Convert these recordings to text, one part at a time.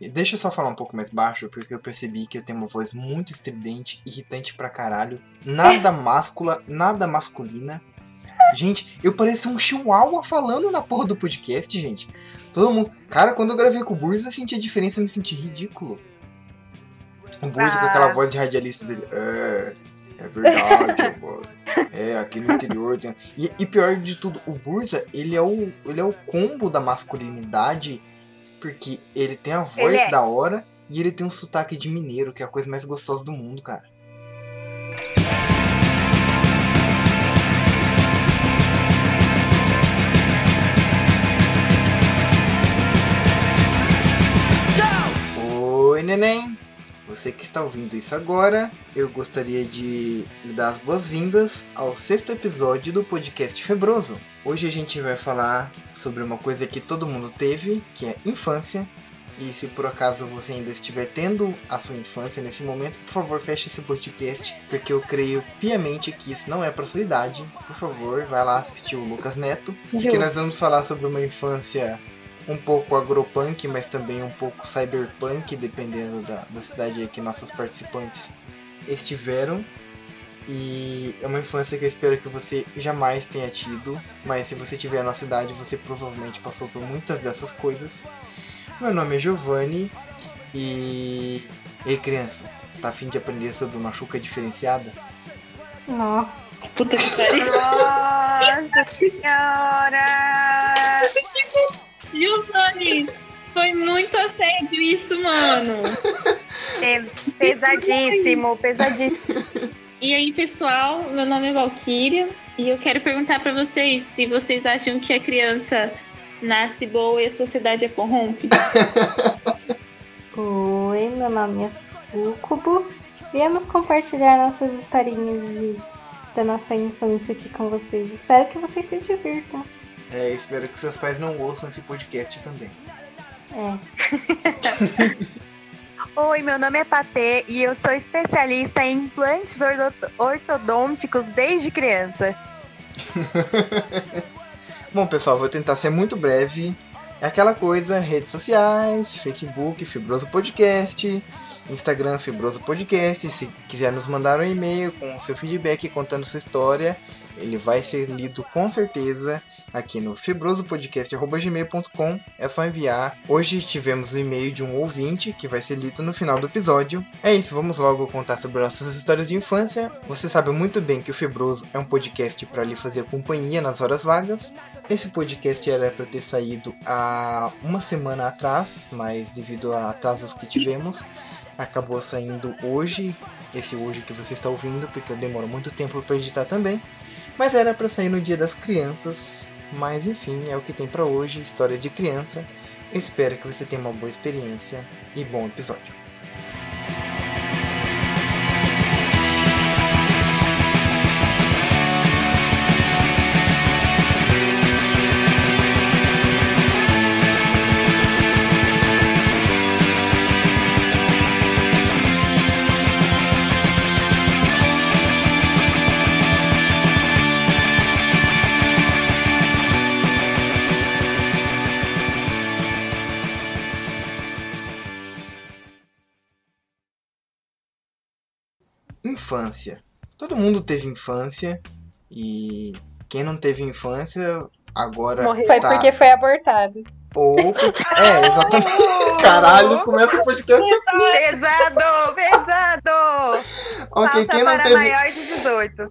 Deixa eu só falar um pouco mais baixo, porque eu percebi que eu tenho uma voz muito estridente, irritante pra caralho. Nada máscula, nada masculina. Gente, eu pareço um chihuahua falando na porra do podcast, gente. Todo mundo. Cara, quando eu gravei com o Burza, eu senti a diferença, eu me senti ridículo. O Burza ah. com aquela voz de radialista dele. É, é verdade, avó. É, aqui no interior. Tem... E, e, pior de tudo, o Burza, ele é o, ele é o combo da masculinidade, porque ele tem a voz é. da hora e ele tem um sotaque de mineiro, que é a coisa mais gostosa do mundo, cara. Oi, neném! Você que está ouvindo isso agora, eu gostaria de lhe dar as boas-vindas ao sexto episódio do podcast Febroso. Hoje a gente vai falar sobre uma coisa que todo mundo teve, que é infância. E se por acaso você ainda estiver tendo a sua infância nesse momento, por favor, feche esse podcast, porque eu creio piamente que isso não é para sua idade. Por favor, vai lá assistir o Lucas Neto, Justo. que nós vamos falar sobre uma infância um pouco agropunk, mas também um pouco cyberpunk, dependendo da, da cidade que nossas participantes estiveram. E é uma infância que eu espero que você jamais tenha tido, mas se você tiver na cidade, você provavelmente passou por muitas dessas coisas. Meu nome é Giovanni e. Ei, criança, tá afim de aprender sobre uma chuca diferenciada? Nossa. Puta que pariu. Nossa senhora! Giovanni, foi muito assédio isso, mano. pesadíssimo, pesadíssimo. E aí, pessoal, meu nome é Valkyria e eu quero perguntar para vocês se vocês acham que a criança nasce boa e a sociedade é corrompe. Oi, meu nome é Sucubo. Viemos compartilhar nossas historinhas de, da nossa infância aqui com vocês. Espero que vocês se divirtam. É, espero que seus pais não ouçam esse podcast também. É. Oi, meu nome é Patê e eu sou especialista em implantes ortodônticos desde criança. Bom, pessoal, vou tentar ser muito breve. É aquela coisa, redes sociais, Facebook, Fibroso Podcast, Instagram, Fibroso Podcast. Se quiser nos mandar um e-mail com seu feedback contando sua história, ele vai ser lido com certeza aqui no fibrosopodcast.gmail.com. É só enviar. Hoje tivemos o um e-mail de um ouvinte que vai ser lido no final do episódio. É isso, vamos logo contar sobre nossas histórias de infância. Você sabe muito bem que o Fibroso é um podcast para lhe fazer companhia nas horas vagas. Esse podcast era para ter saído há uma semana atrás, mas devido a atrasos que tivemos, acabou saindo hoje. Esse hoje que você está ouvindo, porque eu demoro muito tempo para editar também. Mas era para sair no Dia das Crianças. Mas enfim, é o que tem para hoje, história de criança. espero que você tenha uma boa experiência e bom episódio. Infância. Todo mundo teve infância e quem não teve infância agora Morreu. Está... Foi porque foi abortado. Ou. É, exatamente. Caralho, começa o podcast assim. Pesado, pesado! ok, quem não teve. maior de 18.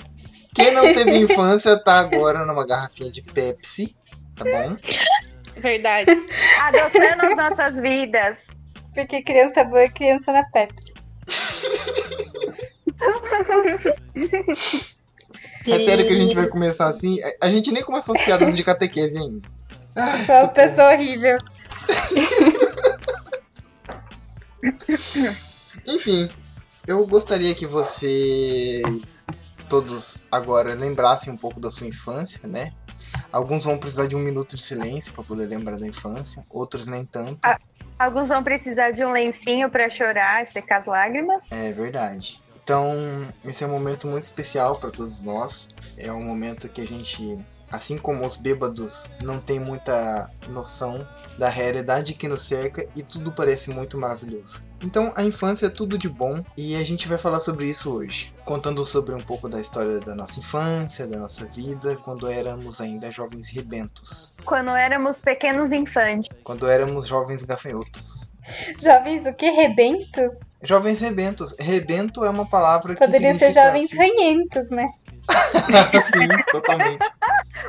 Quem não teve infância tá agora numa garrafinha de Pepsi, tá bom? Verdade. Adoçando as nossas vidas. Porque criança boa é criança na Pepsi. É sério que a gente vai começar assim? A gente nem começou as piadas de catequese ainda. Ai, Sou uma pessoa horrível. Enfim, eu gostaria que vocês todos agora lembrassem um pouco da sua infância, né? Alguns vão precisar de um minuto de silêncio para poder lembrar da infância, outros nem tanto. alguns vão precisar de um lencinho para chorar, secar as lágrimas. É verdade. Então, esse é um momento muito especial para todos nós. É um momento que a gente Assim como os bêbados não têm muita noção da realidade que nos cerca e tudo parece muito maravilhoso. Então, a infância é tudo de bom e a gente vai falar sobre isso hoje, contando sobre um pouco da história da nossa infância, da nossa vida, quando éramos ainda jovens rebentos, Quando éramos pequenos infantes. quando éramos jovens gafanhotos. Jovens o que? Rebentos? Jovens rebentos. Rebento é uma palavra que Poderiam ser jovens ranhentos, né? Sim, totalmente.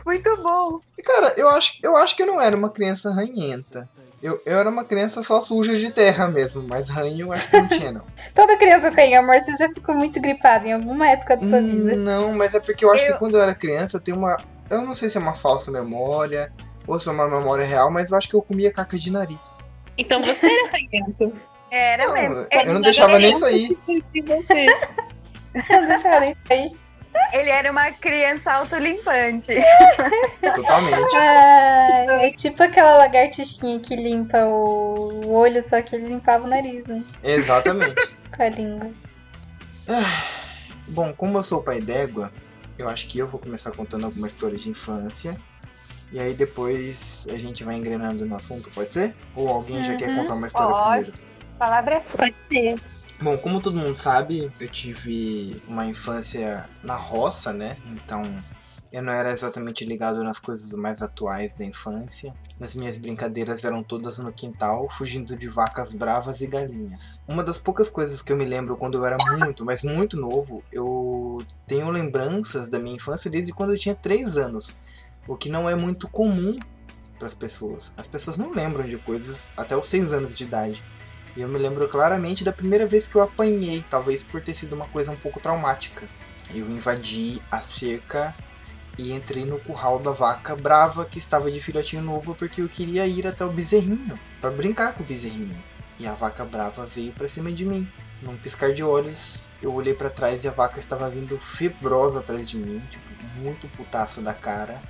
Muito bom. E, Cara, eu acho, eu acho que eu não era uma criança ranhenta. Eu, eu era uma criança só suja de terra mesmo, mas ranho eu acho que não tinha, não. Toda criança tem, amor. Você já ficou muito gripado em alguma época da sua vida. Não, mas é porque eu acho Eu- que quando eu era criança eu tenho uma. Eu não sei se é uma falsa memória ou se é uma memória real, mas eu acho que eu comia caca de nariz. Então você era ranhento. Era Não, mesmo. eu não deixava nem sair. Não deixa ela sair. Ele era uma criança autolimpante. Totalmente. Ah, é tipo aquela lagartixinha que limpa o olho, só que ele limpava o nariz, né? Exatamente. Com a língua. Bom, como eu sou pai d'égua, eu acho que eu vou começar contando alguma história de infância. E aí depois a gente vai engrenando no assunto, pode ser? Ou alguém já quer Uhum, contar uma história pode. primeiro? A palavra é sua. Pode ser. Bom, como todo mundo sabe, eu tive uma infância na roça, né? Então eu não era exatamente ligado nas coisas mais atuais da infância. As minhas brincadeiras eram todas no quintal, fugindo de vacas bravas e galinhas. Uma das poucas coisas que eu me lembro quando eu era muito, mas muito novo, eu tenho lembranças da minha infância desde quando eu tinha 3 anos, o que não é muito comum para as pessoas. As pessoas não lembram de coisas até os 6 anos de idade. E eu me lembro claramente da primeira vez que eu apanhei, talvez por ter sido uma coisa um pouco traumática. Eu invadi a cerca e entrei no curral da vaca brava que estava de filhotinho novo porque eu queria ir até o bezerrinho para brincar com o bezerrinho. E a vaca brava veio para cima de mim. Num piscar de olhos, eu olhei para trás e a vaca estava vindo febrosa atrás de mim, tipo, muito putaça da cara.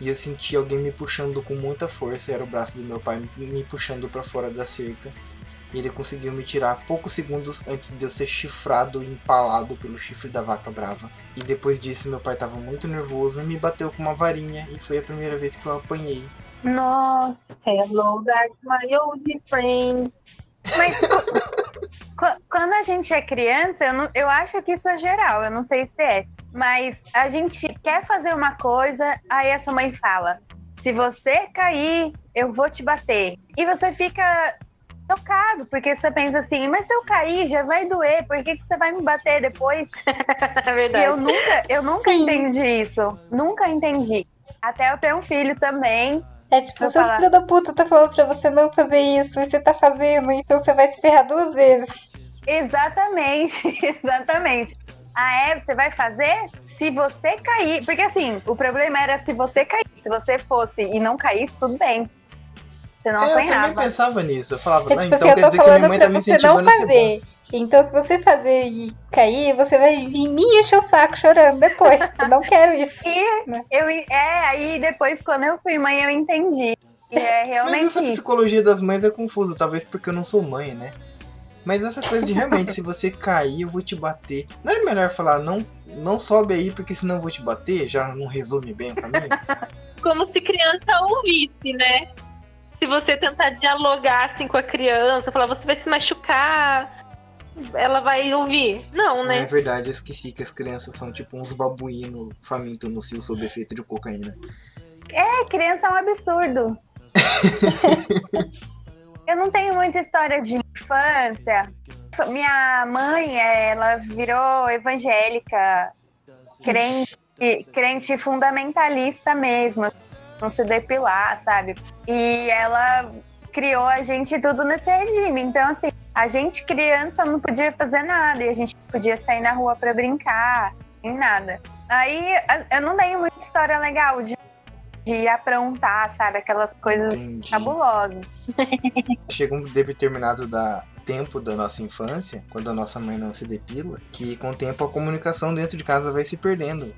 E eu senti alguém me puxando com muita força, era o braço do meu pai me puxando para fora da cerca. E ele conseguiu me tirar poucos segundos antes de eu ser chifrado e empalado pelo chifre da vaca brava. E depois disso, meu pai estava muito nervoso e me bateu com uma varinha. E foi a primeira vez que eu apanhei. Nossa. Hello, dark, my old friend. Mas qu- quando a gente é criança, eu, não- eu acho que isso é geral, eu não sei se é. Mas a gente quer fazer uma coisa, aí a sua mãe fala: se você cair, eu vou te bater. E você fica tocado, porque você pensa assim, mas se eu cair, já vai doer, por que, que você vai me bater depois? É E verdade. eu nunca, eu nunca Sim. entendi isso. Nunca entendi. Até eu ter um filho também. É tipo, seu filho da puta tá falando pra você não fazer isso e você tá fazendo, então você vai se ferrar duas vezes. Exatamente, exatamente. Ah, é? Você vai fazer? Se você cair. Porque assim, o problema era se você cair. Se você fosse e não caísse, tudo bem. Você não É, eu também apanhava. pensava nisso. Eu falava, É não, tipo então assim, quer dizer que minha mãe tá me não incentivando a ser bom. fazer. Então, se você fazer e cair, você vai vir me encher o saco chorando depois. Eu não quero isso. E eu, é, aí depois, quando eu fui mãe, eu entendi. E é Mas realmente essa isso. psicologia das mães é confusa, talvez porque eu não sou mãe, né? Mas essa coisa de realmente, se você cair, eu vou te bater. Não é melhor falar, não, não sobe aí, porque senão eu vou te bater? Já não resume bem o caminho? Como se criança ouvisse, né? Se você tentar dialogar assim com a criança, falar, você vai se machucar, ela vai ouvir. Não, É né? verdade, eu esqueci que as crianças são tipo uns babuínos famintos no cio sob efeito de cocaína. É, criança é um absurdo. eu não tenho muita história de infância. Minha mãe, ela virou evangélica, crente, crente fundamentalista mesmo, não se depilar, sabe? E ela criou a gente tudo nesse regime. Então, assim, a gente criança não podia fazer nada e a gente não podia sair na rua pra brincar, nem nada. Aí eu não tenho muita história legal de, de aprontar, sabe? Aquelas coisas Entendi. cabulosas. Chega um determinado da tempo da nossa infância, quando a nossa mãe não se depila, que com o tempo a comunicação dentro de casa vai se perdendo.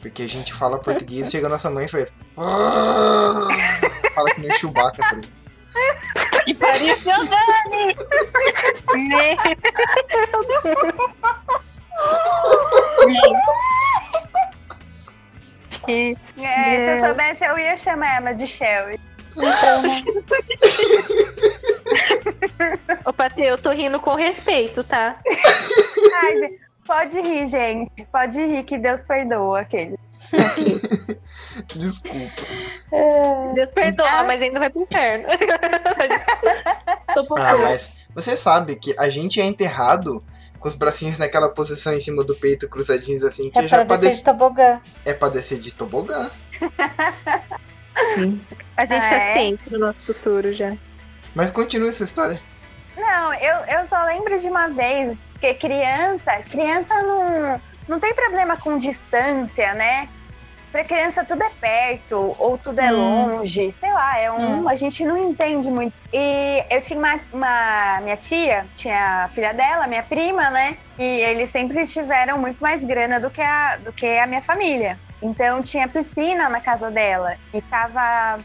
Porque a gente fala português, chega a nossa mãe e faz. "Ah!" Fala que nem Chewbacca, tá ligado? Que pareceu Dani! Né? É, essas chamar ela de Shelly. Então, né? Ô, Patê, eu tô rindo com respeito, tá? Ai, pode rir, gente. Pode rir, que Deus perdoa aquele. Desculpa. É, Deus perdoa, mas ainda vai pro inferno. Ah, mas você sabe que a gente é enterrado com os bracinhos naquela posição em cima do peito, cruzadinhos assim, que é já pra pra descer de tobogã. é pra descer de tobogã. A gente Ah, tá é? ciente do nosso futuro já. Mas continua essa história. Não, eu, eu só lembro de uma vez que criança, criança não, não tem problema com distância, né? Pra criança tudo é perto, ou tudo é Hum. longe, sei lá, é um. A gente não entende muito. E eu tinha uma, uma- Minha tia, tinha a filha dela, minha prima, né? E eles sempre tiveram muito mais grana do que a, do que a minha família. Então tinha piscina na casa dela. E tava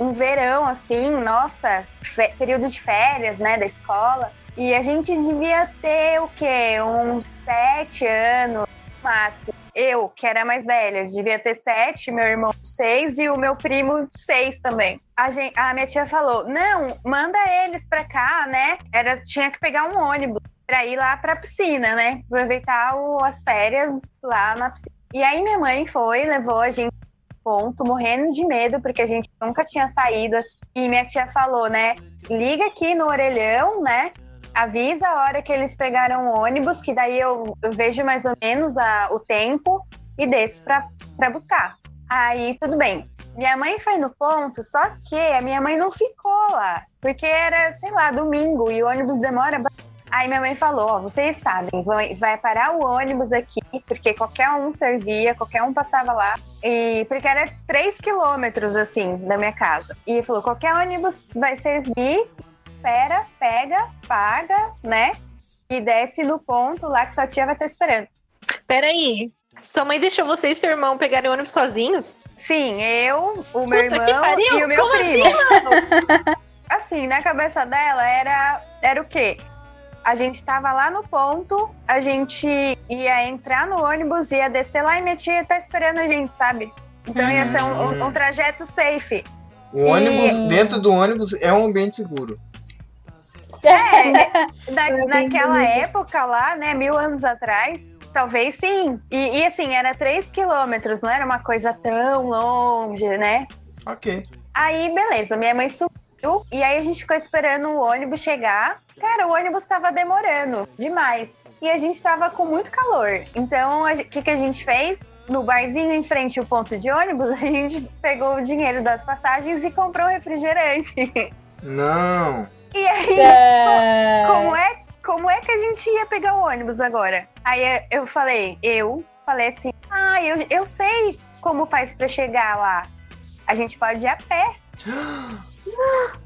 um verão, assim, nossa, período de férias, né, da escola. E a gente devia ter o quê? Uns sete anos, no máximo. Eu, que era mais velha, devia ter sete, meu irmão seis e o meu primo seis também. A, gen- a minha tia falou: não, manda eles pra cá, né? Era, tinha que pegar um ônibus pra ir lá pra piscina, né? Aproveitar o- as férias lá na piscina. E aí minha mãe foi, levou a gente ponto, morrendo de medo, porque a gente nunca tinha saído. assim. E minha tia falou, né? Liga aqui no orelhão, né? Avisa a hora que eles pegaram o ônibus, que daí eu, eu vejo mais ou menos a- o tempo e desço pra buscar. Aí, tudo bem. Minha mãe foi no ponto, só que a minha mãe não ficou lá, porque era, sei lá, domingo e o ônibus demora. ba- Aí minha mãe falou: Ó, vocês sabem, vai, parar o ônibus aqui, porque qualquer um servia, qualquer um passava lá. E porque era 3 quilômetros assim da minha casa. E falou: qualquer ônibus vai servir, espera, pega, paga, né? E desce no ponto lá que sua tia vai estar esperando. Peraí. Sua mãe deixou você e seu irmão pegarem ônibus sozinhos? Sim, eu, o meu Puta irmão e o meu como primo. Assim, na cabeça dela era, era o quê? A gente tava lá no ponto, a gente ia entrar no ônibus, ia descer lá e minha tia tá esperando a gente, sabe? Então ia ser um, um- um trajeto safe. O ônibus, E- dentro do ônibus, é um ambiente seguro. É, na, naquela época lá, né, mil anos atrás, talvez sim. E, e, assim, era 3 quilômetros, não era uma coisa tão longe, né? Ok. Aí, beleza, minha mãe subiu e aí a gente ficou esperando o ônibus chegar. Cara, o ônibus tava demorando demais. E a gente tava com muito calor. Então, o que, que a gente fez? No barzinho em frente ao ponto de ônibus, a gente pegou o dinheiro das passagens e comprou refrigerante. Não. E aí, É, como é, como é que a gente ia pegar o ônibus agora? Aí eu falei, eu falei assim, ah, eu, eu sei como faz pra chegar lá. A gente pode ir a pé.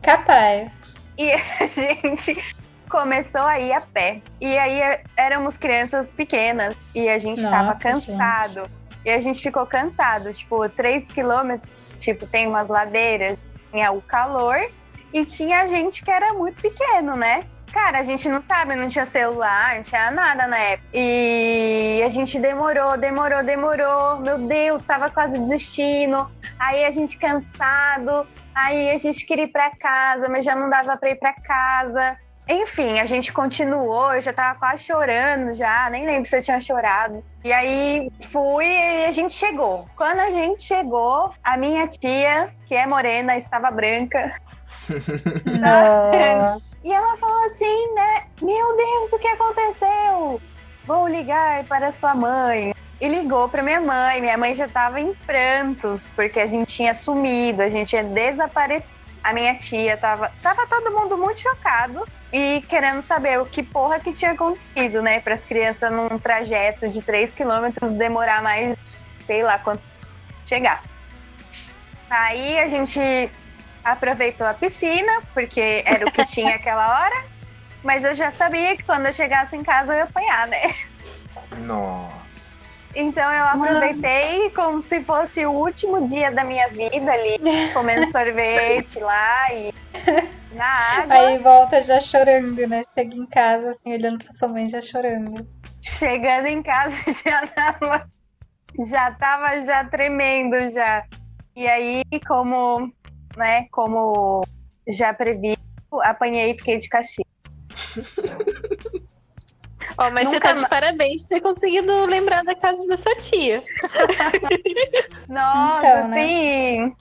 Capaz. E a gente começou a ir a pé. E aí é, éramos crianças pequenas e a gente tava Nossa, cansado. E a gente ficou cansado, tipo, três quilômetros, tipo, tem umas ladeiras, tinha o calor e tinha gente que era muito pequeno, né? Cara, a gente não sabe, não tinha celular, não tinha nada na época. E a gente demorou, demorou, demorou. Meu Deus, tava quase desistindo. Aí a gente cansado, aí a gente queria ir pra casa, mas já não dava pra ir pra casa. Enfim, a gente continuou, eu já tava quase chorando já, nem lembro se eu tinha chorado. E aí fui e a gente chegou. Quando a gente chegou, a minha tia, que é morena, estava branca. Nossa. E ela falou assim, né? Meu Deus, o que aconteceu? Vou ligar para sua mãe. E ligou para minha mãe. Minha mãe já estava em prantos, porque a gente tinha sumido, a gente tinha desaparecido. A minha tia tava, tava todo mundo muito chocado e querendo saber o que porra que tinha acontecido, né? Para as crianças num trajeto de 3 quilômetros demorar mais, sei lá quanto chegar. Aí a gente aproveitou a piscina, porque era o que tinha aquela hora. Mas eu já sabia que quando eu chegasse em casa eu ia apanhar, né? Nossa. Então eu aproveitei como se fosse o último dia da minha vida ali, comendo sorvete lá e na água. Aí volta já chorando, né? Chega em casa, assim, olhando pra sua mãe já chorando. Chegando em casa já tava, já tava já tremendo já. E aí, como, né, como já previsto, apanhei e fiquei de castigo. Ó, mas você Nunca tá de parabéns por ter conseguido lembrar da casa da sua tia. Nossa, Então, né? sim.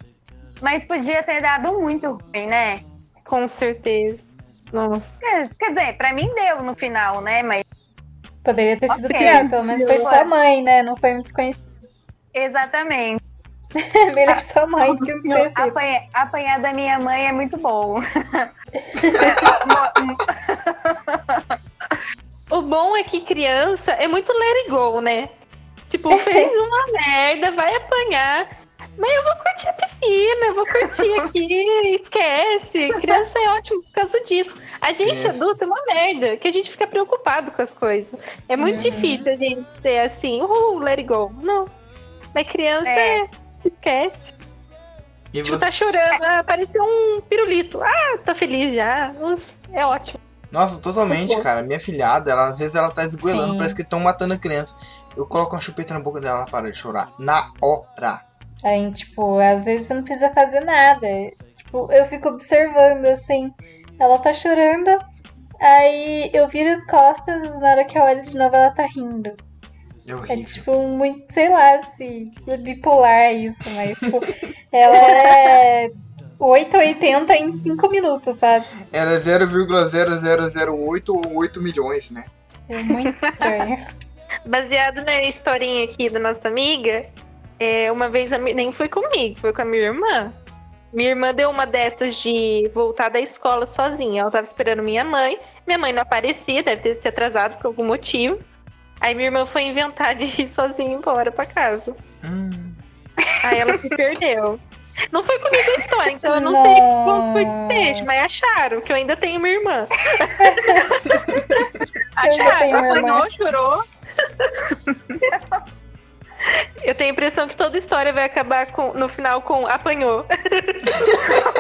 Mas podia ter dado muito ruim, né? Com certeza. Nossa. Quer quer dizer, pra mim deu no final, né? Mas Poderia ter sido Ok. pior, pelo menos foi sua mãe, né? Não foi um desconhecido. exatamente. Melhor sua mãe que um desconhecido. Apanha- apanhar da minha mãe é muito bom. O bom é que criança é muito let it go, né? Tipo, fez uma merda, vai apanhar. Mas eu vou curtir a piscina, eu vou curtir aqui, esquece. Criança é ótimo por causa disso. A gente Criança. adulta é uma merda, que a gente fica preocupado com as coisas. É muito Uhum. difícil a gente ser assim, uh, let it go. Não. Mas criança É. é. Esquece. E Tipo, tá chorando, ah, apareceu um pirulito. Ah, tá feliz já. Uf, É ótimo. Nossa, totalmente, cara. Minha filhada, ela, às vezes ela tá esgoelando, parece que estão matando a criança. Eu coloco uma chupeta na boca dela, ela para de chorar. Na hora. Aí, tipo, às vezes você não precisa fazer nada. Tipo, eu fico observando, assim, ela tá chorando, aí eu viro as costas, na hora que eu olho de novo ela tá rindo. É É tipo muito, sei lá, se é bipolar isso, mas tipo, ela é 8 ou 80 em 5 minutos, sabe? Era 0,0008 ou 8 milhões, né? É muito estranho. Baseado na historinha aqui da nossa amiga, é, uma vez a nem foi comigo, foi com a minha irmã. Minha irmã deu uma dessas de voltar da escola sozinha. Ela tava esperando minha mãe. Minha mãe não aparecia, deve ter se atrasado por algum motivo. Aí minha irmã foi inventar de ir sozinha embora pra casa. Hum. Aí ela se perdeu. Não foi comigo a história, então eu não sei como foi que fez, mas acharam que eu ainda tenho minha irmã. acharam, uma irmã. apanhou, chorou. Eu tenho a impressão que toda história vai acabar com, no final com apanhou.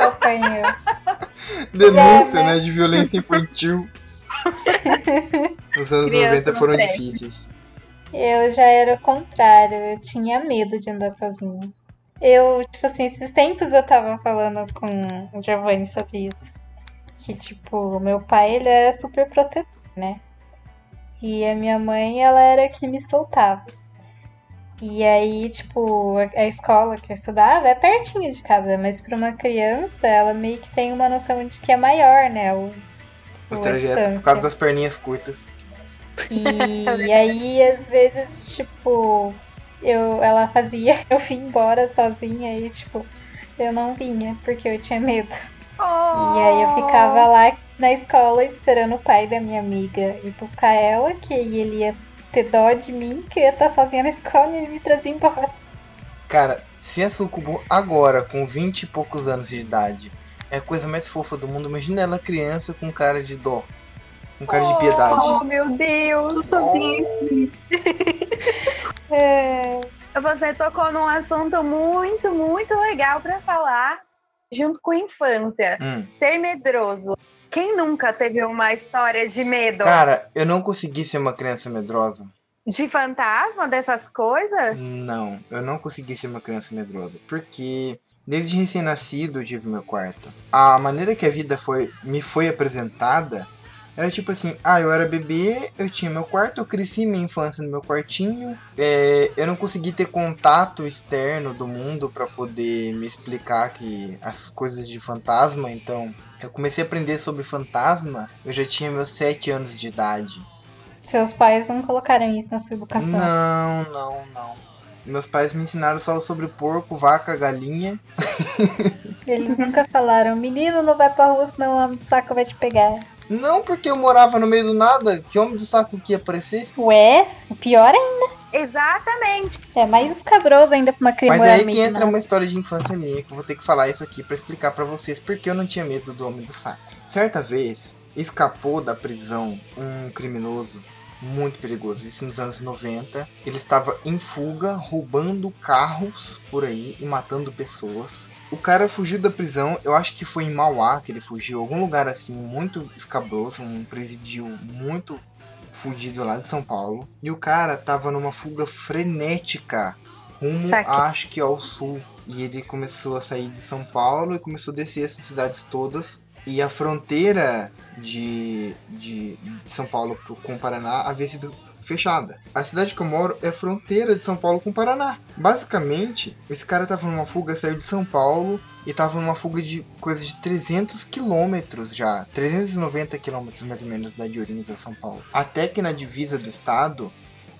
Apanhou. Denúncia, É, né? né? De violência infantil. Os anos Criança 90 não foram difíceis. Eu já era o contrário, eu tinha medo de andar sozinha. Eu, tipo assim, esses tempos eu tava falando com o Giovanni sobre isso. Que, tipo, meu pai, ele era super protetor, né? E a minha mãe, ela era que me soltava. E aí, tipo, a escola que eu estudava é pertinho de casa, mas pra uma criança, ela meio que tem uma noção de que é maior, né? O, O trajeto, por causa das perninhas curtas. E aí, às vezes, tipo, eu, ela fazia eu vir embora sozinha e, tipo, eu não vinha, porque eu tinha medo. E aí eu ficava lá na escola esperando o pai da minha amiga ir buscar ela, que aí ele ia ter dó de mim, que eu ia estar sozinha na escola e ele me trazia embora. Cara, se a Sucubo agora, com 20 e poucos anos de idade, é a coisa mais fofa do mundo, imagina ela criança com cara de dó. Com cara de piedade. Oh, meu Deus. É, Você tocou num assunto muito, muito legal pra falar junto com infância. Hum. Ser medroso. Quem nunca teve uma história de medo? Cara, eu não consegui ser uma criança medrosa. De fantasma, dessas coisas? Não, eu não consegui ser uma criança medrosa. Porque desde recém-nascido eu tive meu quarto. A maneira que a vida foi, me foi apresentada era tipo assim: ah, eu era bebê, eu tinha meu quarto, eu cresci minha infância no meu quartinho. é, eu não consegui ter contato externo do mundo para poder me explicar que as coisas de fantasma. Então, eu comecei a aprender sobre fantasma, eu já tinha meus 7 anos de idade. seus pais não colocaram isso na sua educação. Não, não, não. Meus pais me ensinaram só sobre porco, vaca, galinha. Eles nunca falaram, menino, não vai pra rua, senão o homem do saco vai te pegar. Não porque eu morava no meio do nada. Que homem do saco que ia aparecer? Ué, o pior ainda. Exatamente. É mais escabroso ainda pra uma criança. Mas é aí que entra nada. uma história de infância minha, que eu vou ter que falar isso aqui pra explicar pra vocês porque eu não tinha medo do homem do saco. Certa vez, escapou da prisão um criminoso muito perigoso, isso nos anos 90. Ele estava em fuga, roubando carros por aí e matando pessoas. O cara fugiu da prisão, eu acho que foi em Mauá que ele fugiu, algum lugar assim muito escabroso, um presídio muito fugido lá de São Paulo. E o cara tava numa fuga frenética rumo, acho que ao sul. e ele começou a sair de São Paulo e começou a descer essas cidades todas. E a fronteira de, de, de São Paulo pro- com o Paraná havia sido fechada. A cidade que eu moro é fronteira de São Paulo com o Paraná. Basicamente, esse cara tava numa fuga, saiu de São Paulo e tava numa fuga de coisa de 300 quilômetros já. 390 quilômetros mais ou menos da de a São Paulo. Até que na divisa do estado,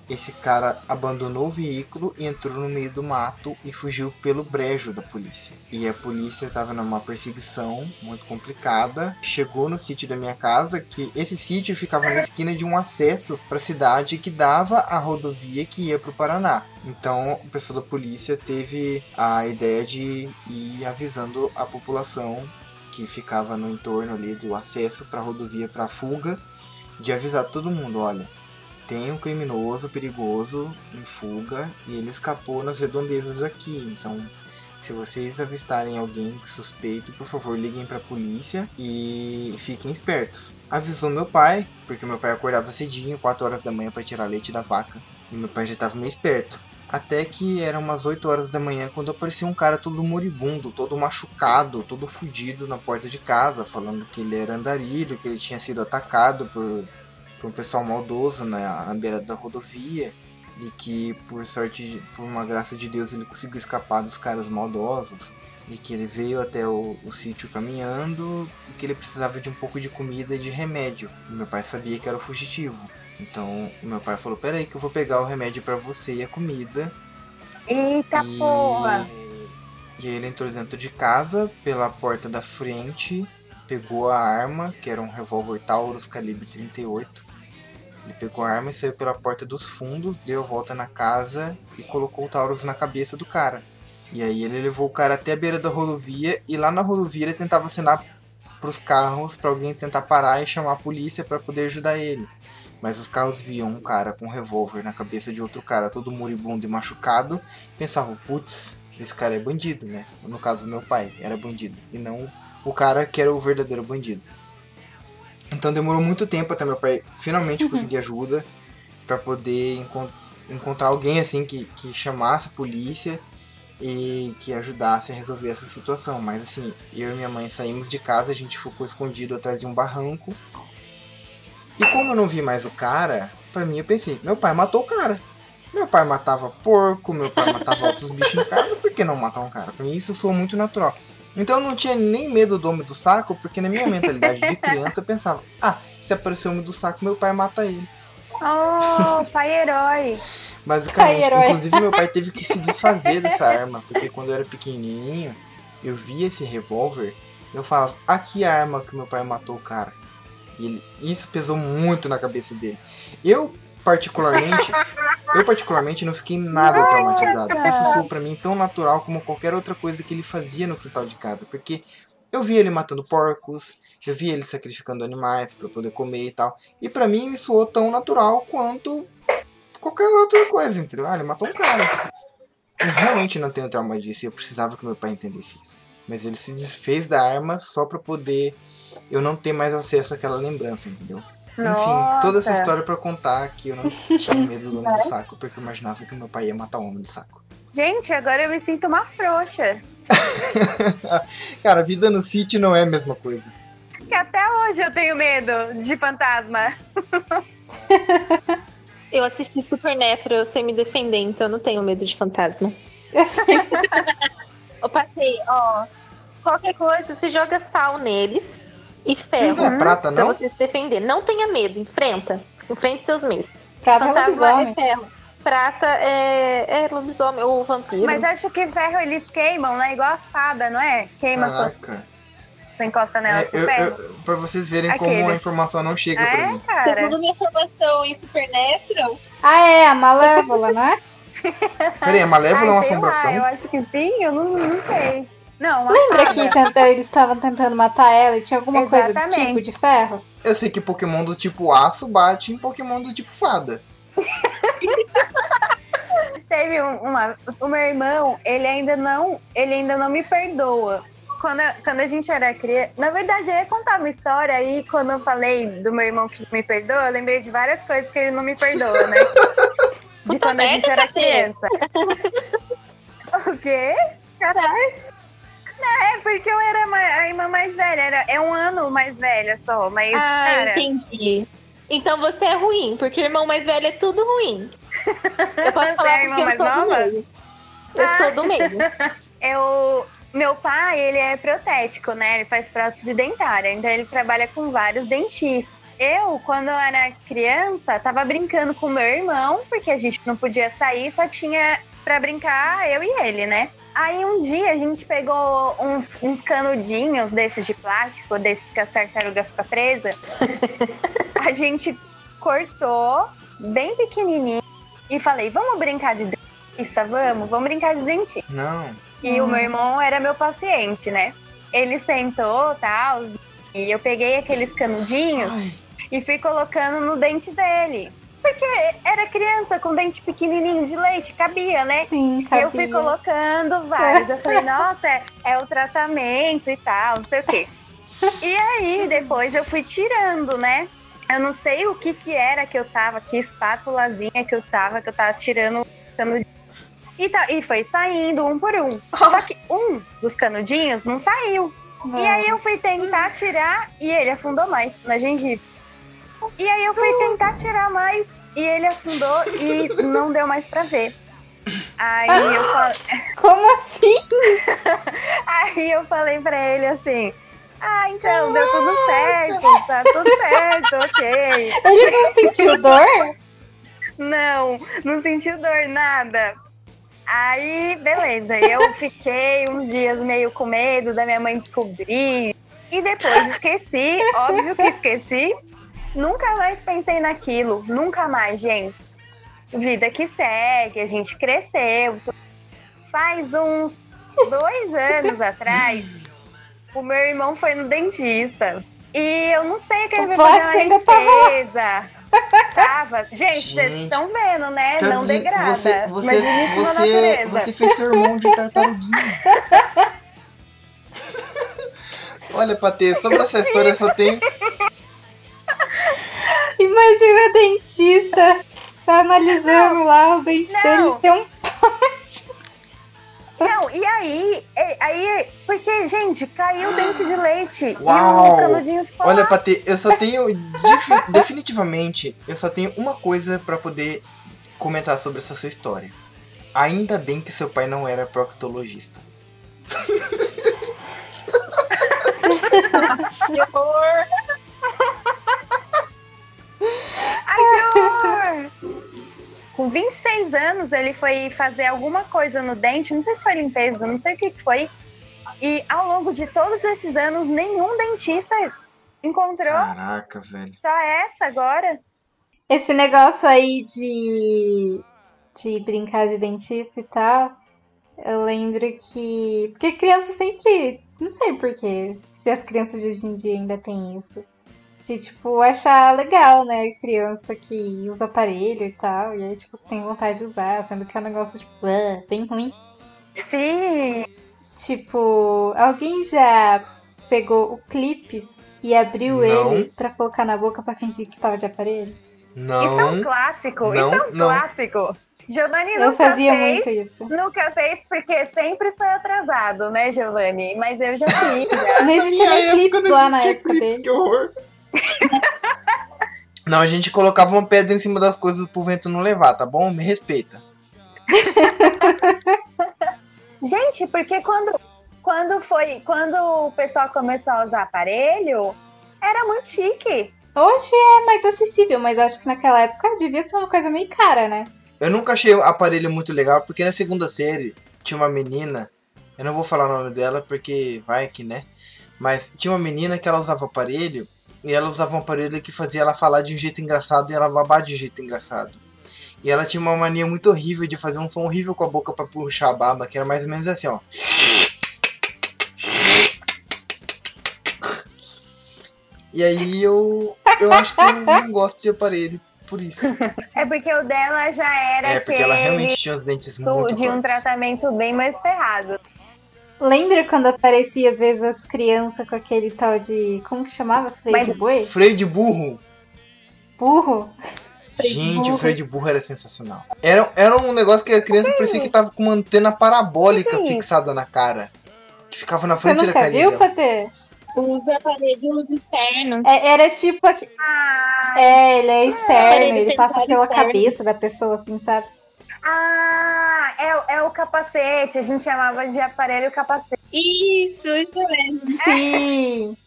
esse cara abandonou o veículo entrou no meio do mato e fugiu pelo brejo da polícia. E a polícia estava numa perseguição muito complicada. Chegou no sítio da minha casa, que esse sítio ficava na esquina de um acesso para a cidade que dava a rodovia que ia para o Paraná. Então, o pessoal da polícia teve a ideia de ir avisando a população que ficava no entorno ali do acesso para a rodovia para fuga, de avisar todo mundo, olha, tem um criminoso perigoso em fuga e ele escapou nas redondezas aqui. Então, se vocês avistarem alguém suspeito, por favor, liguem para a polícia e fiquem espertos. Avisou meu pai, porque meu pai acordava cedinho, 4 horas da manhã para tirar leite da vaca, e meu pai já estava meio esperto. Até que eram umas 8 horas da manhã quando apareceu um cara todo moribundo, todo machucado, todo fudido na porta de casa, falando que ele era andarilho, que ele tinha sido atacado por um pessoal maldoso na, na beira da rodovia e que por sorte, por uma graça de Deus, ele conseguiu escapar dos caras maldosos e que ele veio até o, o sítio caminhando e que ele precisava de um pouco de comida e de remédio. E meu pai sabia que era o fugitivo. Então, meu pai falou: "Pera aí que eu vou pegar o remédio para você e a comida". Eita e... porra! E aí ele entrou dentro de casa pela porta da frente, pegou a arma, que era um revólver Taurus calibre 38. Ele pegou a arma e saiu pela porta dos fundos, deu a volta na casa e colocou o Taurus na cabeça do cara. E aí ele levou o cara até a beira da rodovia e lá na rodovia ele tentava acenar pros carros para alguém tentar parar e chamar a polícia para poder ajudar ele. Mas os carros viam um cara com um revólver na cabeça de outro cara, todo moribundo e machucado, e pensavam, putz, esse cara é bandido, né? No caso, meu pai era bandido, e não o cara que era o verdadeiro bandido. Então demorou muito tempo até meu pai finalmente conseguir ajuda para poder encon encontrar alguém assim que, que chamasse a polícia e que ajudasse a resolver essa situação. Mas assim, eu e minha mãe saímos de casa, a gente ficou escondido atrás de um barranco. E como eu não vi mais o cara, pra mim eu pensei, meu pai matou o cara. Meu pai matava porco, meu pai matava outros bichos em casa, por que não matar um cara? Pra mim isso soa muito natural. Então eu não tinha nem medo do homem do saco, porque na minha mentalidade de criança eu pensava, ah, se aparecer o homem do saco, meu pai mata ele. Oh, pai herói! Basicamente, Pai herói. inclusive meu pai teve que se desfazer dessa arma, porque quando eu era pequenininho, eu via esse revólver, eu falava, aqui a arma que meu pai matou o cara. E ele- isso pesou muito na cabeça dele. Eu particularmente, eu particularmente não fiquei nada traumatizado. Isso soou pra mim tão natural como qualquer outra coisa que ele fazia no quintal de casa, porque eu via ele matando porcos, eu via ele sacrificando animais pra poder comer e tal. E pra mim isso soou tão natural quanto qualquer outra coisa, entendeu? Ah, ele matou um cara. Eu realmente não tenho trauma disso e eu precisava que meu pai entendesse isso. Mas ele se desfez da arma só pra poder eu não ter mais acesso àquela lembrança, entendeu? Enfim, toda essa Nossa. história pra contar que eu não tinha medo do homem do saco, porque eu imaginava que meu pai ia matar o homem do saco. Gente, agora eu me sinto uma frouxa. Cara, a vida no sítio não é a mesma coisa. Que até hoje eu tenho medo de fantasma. Eu assisti Supernatural, eu sei me defender, então eu não tenho medo de fantasma. Eu passei, ó. Qualquer coisa, você joga sal neles e ferro. Não é prata, Pra não? você se defender. Não tenha medo, enfrenta. Enfrente seus medos. Prata é Fantasma é lobisomem. ferro. Prata é, é lobisomem ou vampiro. Mas acho que ferro eles queimam, né? Igual a espada, não é? Queima Caraca. você encosta nelas É, com eu, ferro. eu, pra vocês verem como Aquele. a informação não chega pra É, mim. cara. Segundo minha formação em Supernatural, Ah, é, a Malévola, não é? Peraí, a Malévola é uma Ai, sei lá, assombração? eu acho que sim, eu não, não sei. Não, uma Lembra fada. que tenta- eles estavam tentando matar ela e tinha alguma coisa do Exatamente. tipo de ferro? Eu sei que Pokémon do tipo aço bate em Pokémon do tipo fada. Teve um- uma. O meu irmão, ele ainda não. Ele ainda não me perdoa. Quando, a- quando a gente era criança. Na verdade, eu ia contar uma história aí, quando eu falei do meu irmão que me perdoa, eu lembrei de várias coisas que ele não me perdoa, né? De quando a gente era criança. O quê? Caralho. É porque eu era a irmã mais velha, era, é um ano mais velha só, mas, Ah, cara, entendi. Então você é ruim, porque irmão mais velho é tudo ruim. Eu posso Você é falar a irmã porque eu mais sou do nova? meio. Eu Ah. sou do meio. eu, meu pai, ele é protético, né? Ele faz prótese dentária, então ele trabalha com vários dentistas. Eu, quando eu era criança, tava brincando com meu irmão, porque a gente não podia sair, só tinha pra brincar eu e ele, né? Aí um dia a gente pegou uns, uns canudinhos desses de plástico, desses que a tartaruga fica presa. a gente cortou bem pequenininho e falei, vamos brincar de dentista, vamos? Vamos brincar de dentista. Não. E o meu irmão era meu paciente, né? Ele sentou, tal, e eu peguei aqueles canudinhos Ai, e fui colocando no dente dele. Porque era criança com dente pequenininho de leite, cabia, né? Sim, cabia. eu fui colocando vários. Eu falei, nossa, é, é o tratamento e tal, não sei o quê. E aí, depois eu fui tirando, né? Eu não sei o que que era que eu tava, que espátulazinha que eu tava, que eu tava tirando o canudinho. E, tá, e foi saindo um por um. Só que um dos canudinhos não saiu. E aí eu fui tentar tirar e ele afundou mais na gengiva. E aí eu fui tentar tirar mais e ele afundou e não deu mais pra ver. Aí eu, falei, Como assim? aí eu falei pra ele assim: Ah, então, deu tudo certo, tá tudo certo, ok. Ele não sentiu dor? Não, não sentiu dor, nada. Aí, beleza, eu fiquei uns dias meio com medo da minha mãe descobrir. E depois esqueci, óbvio que esqueci. Nunca mais pensei naquilo, nunca mais, gente. Vida que segue, a gente cresceu. Faz uns dois anos atrás, o meu irmão foi no dentista. E eu não sei o que ele vai fazer tava limpeza. Tava. Gente, vocês estão vendo, né? Quer não degrada. você, você, na você, você fez seu irmão de tartaruguinha. Olha, Patê, sobre essa história só tenho. Imagina o dentista tá analisando lá os dentes Não. dele. Tem um Não, e aí, aí, porque, gente, caiu o dente de leite Uau! e o canudinho ficou Olha. Patê, eu só tenho. defi- definitivamente, eu só tenho uma coisa pra poder comentar sobre essa sua história. Ainda bem que seu pai não era proctologista. Que horror. Ai, que horror! Com 26 anos, ele foi fazer alguma coisa no dente, não sei se foi limpeza, não sei o que foi. E ao longo de todos esses anos, nenhum dentista encontrou Caraca, velho. só essa agora. Esse negócio aí de, de brincar de dentista e tal, eu lembro que. Porque criança sempre. Não sei porquê, se as crianças de hoje em dia ainda têm isso. De, tipo, achar legal, né? Criança que usa aparelho e tal. E aí, tipo, você tem vontade de usar, sendo que é um negócio, tipo, ah, bem ruim. Sim, Tipo, alguém já pegou o clipes e abriu Não. ele pra colocar na boca pra fingir que tava de aparelho? isso é um Não. clássico, Não, isso é um não. clássico. Giovanni Eu nunca fazia fez, muito isso. Nunca fez porque sempre foi atrasado, né, Giovanni? Mas eu já fiz. já. Não existia nem clipes lá na época dele. que horror. Não, a gente colocava uma pedra em cima das coisas pro vento não levar, tá bom? Me respeita. Gente, porque quando, quando foi, quando o pessoal começou a usar aparelho, era muito chique. Hoje é mais acessível, mas acho que naquela época devia ser uma coisa meio cara, né? Eu nunca achei o aparelho muito legal, porque na segunda série tinha uma menina, eu não vou falar o nome dela porque vai que, né? Mas tinha uma menina que ela usava aparelho, e ela usava um aparelho que fazia ela falar de um jeito engraçado e ela babar de um jeito engraçado. E ela tinha uma mania muito horrível de fazer um som horrível com a boca pra puxar a baba, que era mais ou menos assim, ó. E aí eu, eu acho que eu não gosto de aparelho por isso. É porque o dela já era É, porque ela realmente tinha os dentes muito de um tratamento bem mais ferrado. Lembra quando aparecia às vezes as crianças com aquele tal de. Como que chamava? Freio Mas- de boi? Freio de burro. Burro? Gente, o freio de burro era sensacional. Era, era um negócio que a criança parecia que tava com uma antena parabólica Que que fixada na cara. Que ficava na Você frente da carinha viu dela. fazer? Os aparelhos externos. É, era tipo aqui. Ah, É, ele é externo, Aparelho ele passa pela externo. cabeça da pessoa, assim, sabe? Ah é, o- é o capacete. A gente chamava de aparelho capacete. Isso, isso mesmo. Sim.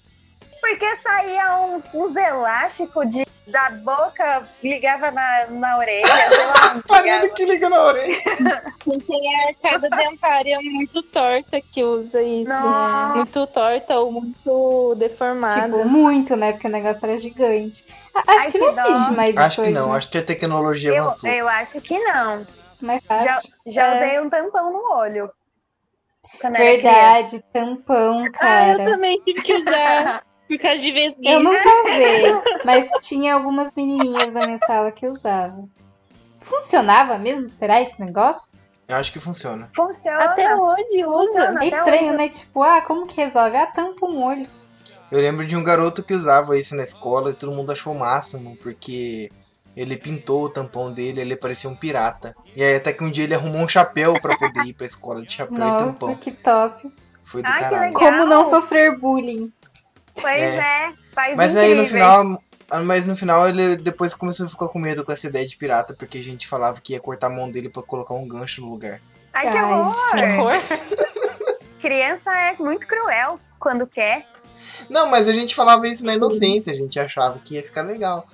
Porque saía uns, uns elásticos de, da boca, ligava na, na orelha, Aparelho ligava. que liga na orelha. Tem a arcada dentária muito torta que usa isso. Nossa. Muito torta ou muito deformada. Tipo, muito, né? Porque o negócio era gigante. Acho Ai, que não que dó. existe mais Acho que hoje, não, né? acho que a tecnologia Eu, avançou. eu acho que não. Mais Já, fácil. já É. usei um tampão no olho. Quando era criança. Verdade, tampão, Ah, eu cara. também tive que usar por causa de vesguinha. Eu nunca usei, mas tinha algumas menininhas da minha sala que usavam. Funcionava mesmo? Será esse negócio? Eu acho que funciona. Funciona. Até hoje usa. É estranho, hoje. né? Tipo, ah, como que resolve? Ah, tampa um olho. Eu lembro de um garoto que usava isso na escola e todo mundo achou o máximo, porque ele pintou o tampão dele, ele parecia um pirata. E aí até que um dia ele arrumou um chapéu pra poder ir pra escola de chapéu e Nossa, tampão. que top. Foi do Ai, que caralho. legal. Como não sofrer bullying? Pois é. Faz Mas aí no final. Mas no final ele depois começou a ficar com medo com essa ideia de pirata, porque a gente falava que ia cortar a mão dele pra colocar um gancho no lugar. Ai, que horror. gente. Criança é muito cruel quando quer. Não, mas a gente falava isso na inocência, a gente achava que ia ficar legal.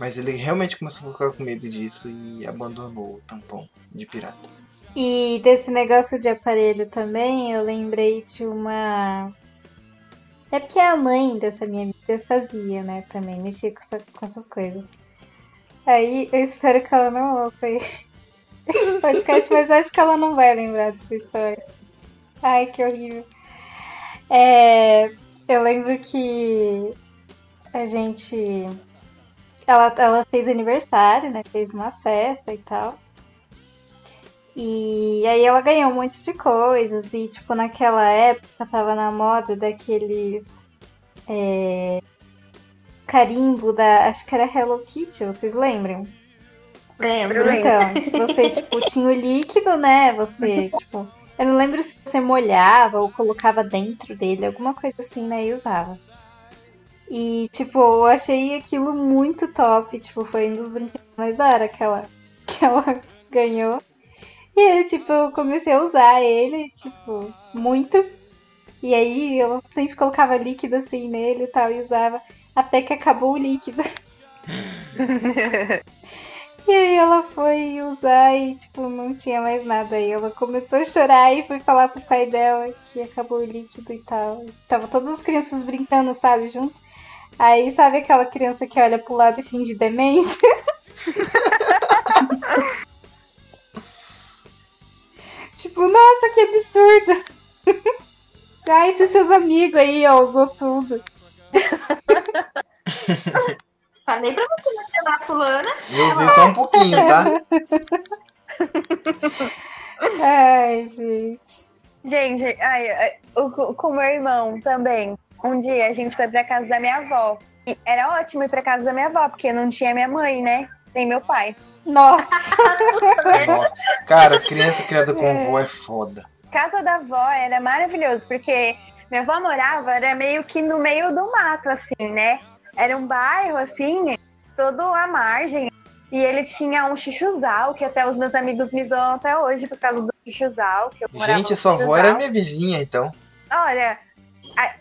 Mas ele realmente começou a ficar com medo disso e abandonou o tampão de pirata. E desse negócio de aparelho também, eu lembrei de uma. É porque a mãe dessa minha amiga fazia, né? Também mexia com, essa- com essas coisas. Aí eu espero que ela não ouça esse podcast, mas acho que ela não vai lembrar dessa história. Ai, que horrível. É, eu lembro que a gente. Ela, ela fez aniversário, né? Fez uma festa e tal. E aí ela ganhou um monte de coisas. E, tipo, naquela época tava na moda daqueles. é, carimbo da. Acho que era Hello Kitty, vocês lembram? Lembro. Lembro. Então, que você, tipo, tinha o líquido, né? Você, tipo. Eu não lembro se você molhava ou colocava dentro dele, alguma coisa assim, né? E usava. E, tipo, eu achei aquilo muito top. Tipo, foi um dos brinquedos mais da hora que ela, que ela ganhou. E aí, tipo, eu comecei a usar ele, tipo, muito. E aí eu sempre colocava líquido assim nele e tal, e usava. Até que acabou o líquido. E aí ela foi usar e, tipo, não tinha mais nada. Aí ela começou a chorar e foi falar pro pai dela que acabou o líquido e tal. E tava todas as crianças brincando, sabe, junto. Aí, sabe aquela criança que olha pro lado e finge demência? tipo, nossa, que absurdo! Ai, se seus amigos aí, ó, usou tudo. Falei pra você não chamar fulana. Eu usei só um pouquinho, tá? Ai, gente. Gente, ai, ai, o- com o meu irmão também. Um dia a gente foi pra casa da minha avó. E era ótimo ir pra casa da minha avó, porque não tinha minha mãe, né? Nem meu pai. Nossa, Nossa. Cara, criança criada com avó é foda. Casa da avó era maravilhoso, porque minha avó morava, era meio que no meio do mato, assim, né? Era um bairro, assim, todo à margem. E ele tinha um chuchuzal, que até os meus amigos me zoam até hoje por causa do chuchuzal. Que eu morava Gente, sua avó era minha vizinha, então. Olha,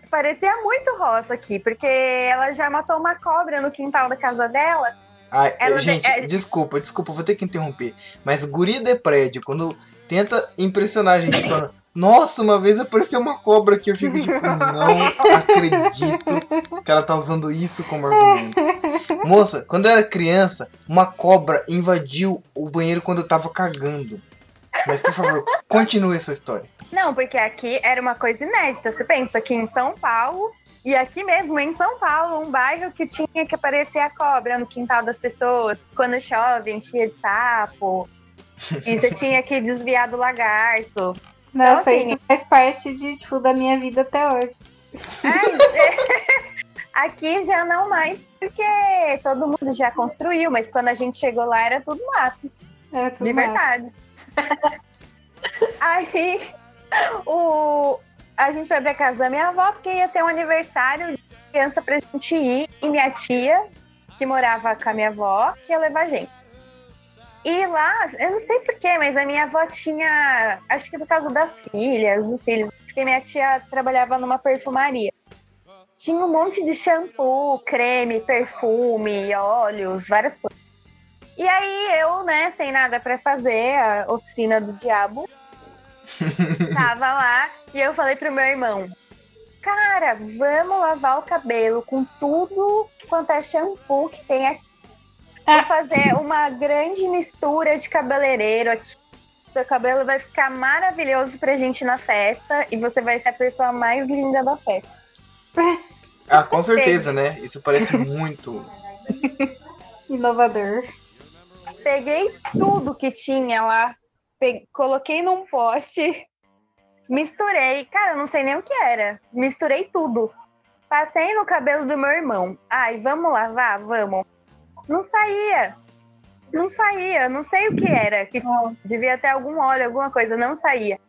parecia muito roça aqui, porque ela já matou uma cobra no quintal da casa dela. Ai, Ela gente, é- desculpa, desculpa, vou ter que interromper. Mas guria de prédio, quando tenta impressionar a gente falando, nossa, uma vez apareceu uma cobra aqui, eu fico tipo, não acredito que ela tá usando isso como argumento. Moça, quando eu era criança, uma cobra invadiu o banheiro quando eu tava cagando. Mas por favor, continue essa história. Não, porque aqui era uma coisa inédita. Você pensa aqui em São Paulo, e aqui mesmo em São Paulo, um bairro que tinha que aparecer a cobra no quintal das pessoas. Quando chove, enchia de sapo. E você tinha que desviar do lagarto. Nossa, assim- isso faz parte de, tipo, da minha vida até hoje. Ai, Aqui já não mais, porque todo mundo já construiu, mas quando a gente chegou lá era tudo mato. Era tudo de mato. verdade. Aí o, a gente foi pra casa da minha avó, porque ia ter um aniversário de criança pra gente ir. E minha tia, que morava com a minha avó, que ia levar a gente. E lá, eu não sei porquê, mas a minha avó tinha. Acho que por causa das filhas, dos filhos, porque minha tia trabalhava numa perfumaria. Tinha um monte de shampoo, creme, perfume, óleos, várias coisas. E aí eu, né, sem nada pra fazer, a oficina do diabo, tava lá e eu falei pro meu irmão: Cara, vamos lavar o cabelo com tudo quanto é shampoo que tem aqui. Vou fazer uma grande mistura de cabeleireiro aqui. Seu cabelo vai ficar maravilhoso pra gente na festa e você vai ser a pessoa mais linda da festa. Ah, com certeza, né? Isso parece muito. Inovador. Peguei tudo que tinha lá, pe- coloquei num pote, misturei. Cara, eu não sei nem o que era. Misturei tudo. Passei no cabelo do meu irmão. Ai, vamos lavar? Vamos. Não saía. Não saía. Não sei o que era. Que devia ter algum óleo, alguma coisa. Não saía.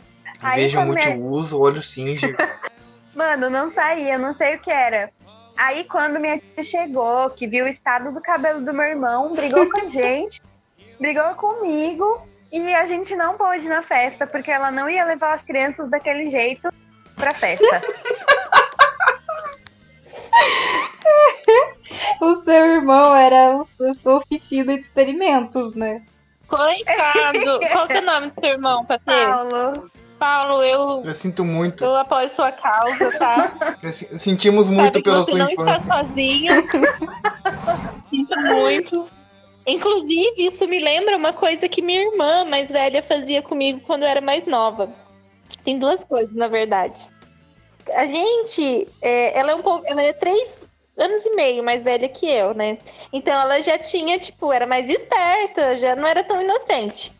Aí, Veja o quando minha- multiuso, olho cinge. Mano, não saía, não sei o que era. Aí quando minha tia chegou, que viu o estado do cabelo do meu irmão, brigou com a gente, brigou comigo e a gente não pôde ir na festa porque ela não ia levar as crianças daquele jeito pra festa. O seu irmão era o- a sua oficina de experimentos, né? Coitado. Qual que é o nome do seu irmão, Patê? Paulo, Paulo, eu, Eu sinto muito. eu apoio sua causa, tá? Sentimos muito Sabe que pela você sua não infância. está sozinho. Sinto muito. Inclusive, isso me lembra uma coisa que minha irmã mais velha fazia comigo quando eu era mais nova. Tem duas coisas, na verdade. A gente, é, ela é um pouco, ela é três anos e meio mais velha que eu, né? Então ela já tinha, tipo, era mais esperta, já não era tão inocente.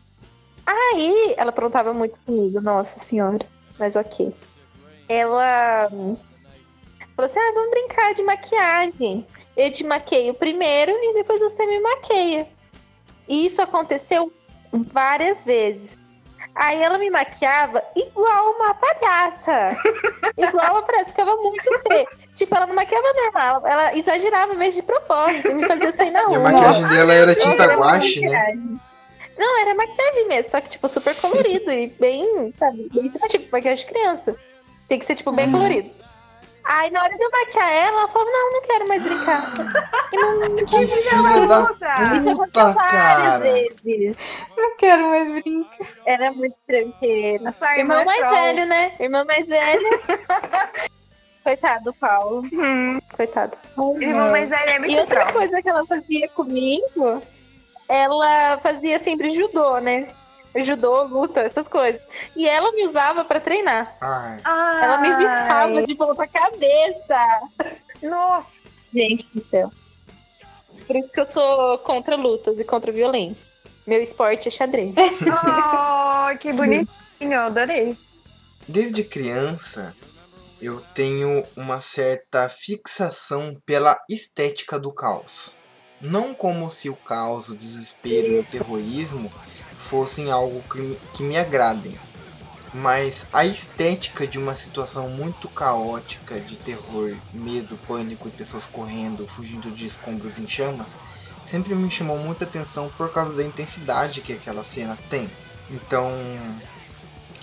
Aí, ela aprontava muito comigo, nossa senhora. Mas ok. Ela falou assim: ah, vamos brincar de maquiagem. Eu te maqueio primeiro e depois você me maqueia. E isso aconteceu várias vezes. Aí ela me maquiava igual uma palhaça. igual uma palhaça, ficava muito feia. Tipo, ela não maquiava normal, ela exagerava mesmo de propósito e me fazia sair na E a rua. maquiagem dela era tinta era guache, né? Não, era maquiagem mesmo, só que, tipo, super colorido e bem, sabe, bem tipo, maquiagem de criança. Tem que ser, tipo, bem Uhum. colorido. Aí, na hora de eu maquiar ela, ela falou, não, não quero mais brincar. E não, Que filha da isso puta, aconteceu várias cara. vezes. Não quero mais brincar. Era muito tranqueira. a sua irmã Irmão é mais troll. velho, né? Irmão mais velho. Coitado do Paulo. Hum, Coitado. irmão mais velho é E muito outra troll. coisa que ela fazia comigo, ela fazia sempre judô, né? Judô, luta, essas coisas. E ela me usava pra treinar. Ai, Ela me virava de ponta cabeça. Nossa, Gente do céu. Por isso que eu sou contra lutas e contra violência. Meu esporte é xadrez. oh, que bonitinho, adorei. desde criança eu tenho uma certa fixação pela estética do caos. Não como se o caos, o desespero e o terrorismo fossem algo que me, que me agradem, mas a estética de uma situação muito caótica de terror, medo, pânico e pessoas correndo, fugindo de escombros em chamas, sempre me chamou muita atenção por causa da intensidade que aquela cena tem. Então,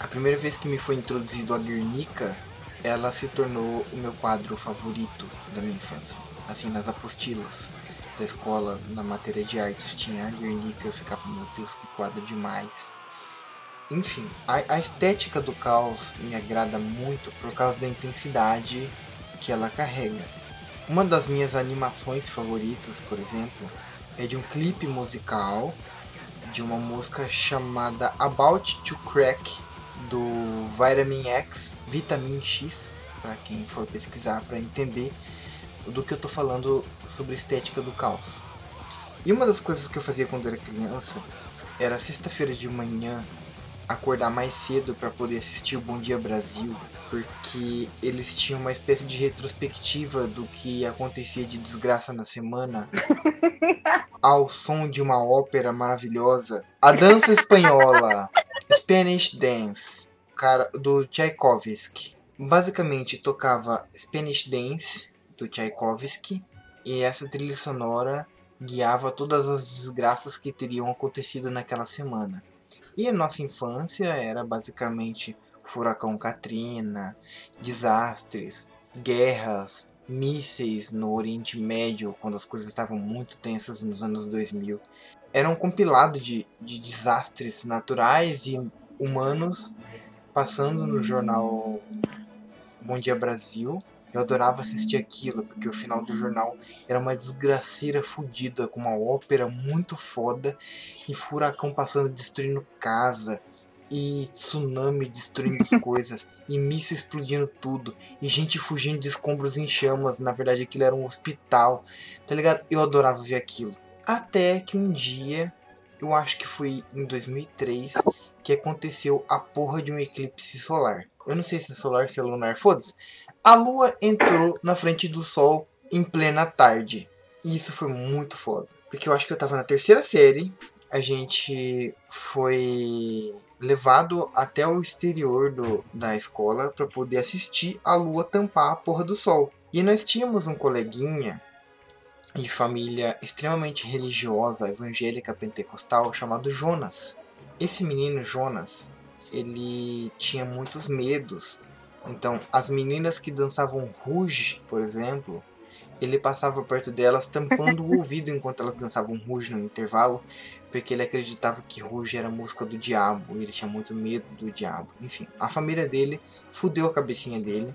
a primeira vez que me foi introduzido a Guernica, ela se tornou o meu quadro favorito da minha infância. Assim, nas apostilas da escola, na matéria de artes, tinha a Guernica, eu ficava, meu Deus, que quadro demais. Enfim, a, a estética do caos me agrada muito por causa da intensidade que ela carrega. Uma das minhas animações favoritas, por exemplo, é de um clipe musical de uma música chamada About to Crack do Vitamin X, Vitamin X, para quem for pesquisar para entender do que eu tô falando sobre estética do caos. E uma das coisas que eu fazia quando era criança era sexta-feira de manhã acordar mais cedo para poder assistir o Bom Dia Brasil, porque eles tinham uma espécie de retrospectiva do que acontecia de desgraça na semana, ao som de uma ópera maravilhosa, a dança espanhola, Spanish Dance, cara do Tchaikovsky. Basicamente tocava Spanish Dance do Tchaikovsky e essa trilha sonora guiava todas as desgraças que teriam acontecido naquela semana. E a nossa infância era basicamente furacão Katrina, desastres, guerras, mísseis no Oriente Médio, quando as coisas estavam muito tensas nos anos 2000. Era um compilado de, de desastres naturais e humanos passando no jornal Bom Dia Brasil eu adorava assistir aquilo, porque o final do jornal era uma desgraceira fodida, com uma ópera muito foda, e furacão passando destruindo casa, e tsunami destruindo as coisas, e míssil explodindo tudo, e gente fugindo de escombros em chamas. Na verdade, aquilo era um hospital, tá ligado? Eu adorava ver aquilo. Até que um dia, eu acho que foi em 2003, que aconteceu a porra de um eclipse solar. Eu não sei se é solar, se é lunar, foda-se. A lua entrou na frente do sol em plena tarde. E isso foi muito foda. Porque eu acho que eu tava na terceira série. A gente foi levado até o exterior do, da escola para poder assistir a lua tampar a porra do sol. E nós tínhamos um coleguinha de família extremamente religiosa, evangélica pentecostal, chamado Jonas. Esse menino Jonas, ele tinha muitos medos então, as meninas que dançavam Rouge, por exemplo, ele passava perto delas tampando o ouvido enquanto elas dançavam Rouge no intervalo, porque ele acreditava que Rouge era música do diabo, e ele tinha muito medo do diabo. Enfim, a família dele fudeu a cabecinha dele.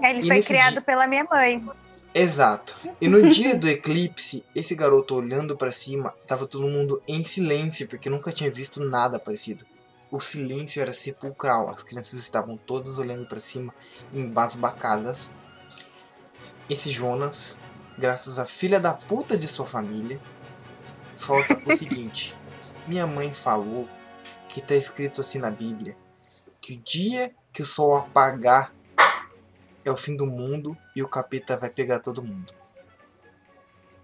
É, ele e foi criado dia... pela minha mãe. Exato. E no dia do eclipse, esse garoto olhando para cima, tava todo mundo em silêncio, porque nunca tinha visto nada parecido. O silêncio era sepulcral, as crianças estavam todas olhando para cima, embasbacadas. Esse Jonas, graças à filha da puta de sua família, solta o seguinte: Minha mãe falou que tá escrito assim na Bíblia que o dia que o sol apagar é o fim do mundo e o capeta vai pegar todo mundo.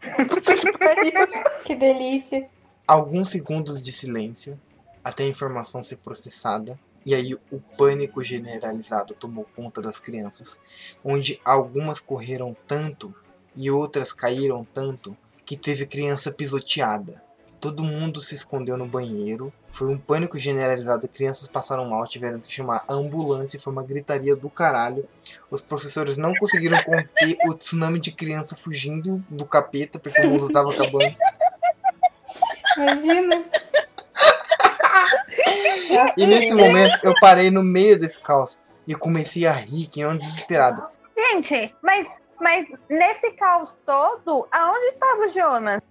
que delícia. Alguns segundos de silêncio até a informação ser processada. E aí o pânico generalizado tomou conta das crianças, onde algumas correram tanto e outras caíram tanto que teve criança pisoteada. Todo mundo se escondeu no banheiro. Foi um pânico generalizado. Crianças passaram mal, tiveram que chamar a ambulância. Foi uma gritaria do caralho. Os professores não conseguiram conter o tsunami de criança fugindo do capeta porque o mundo estava acabando. Imagina. E nesse momento eu parei no meio desse caos e comecei a rir, que não desesperado. Gente, mas, mas nesse caos todo, aonde estava o Jonas?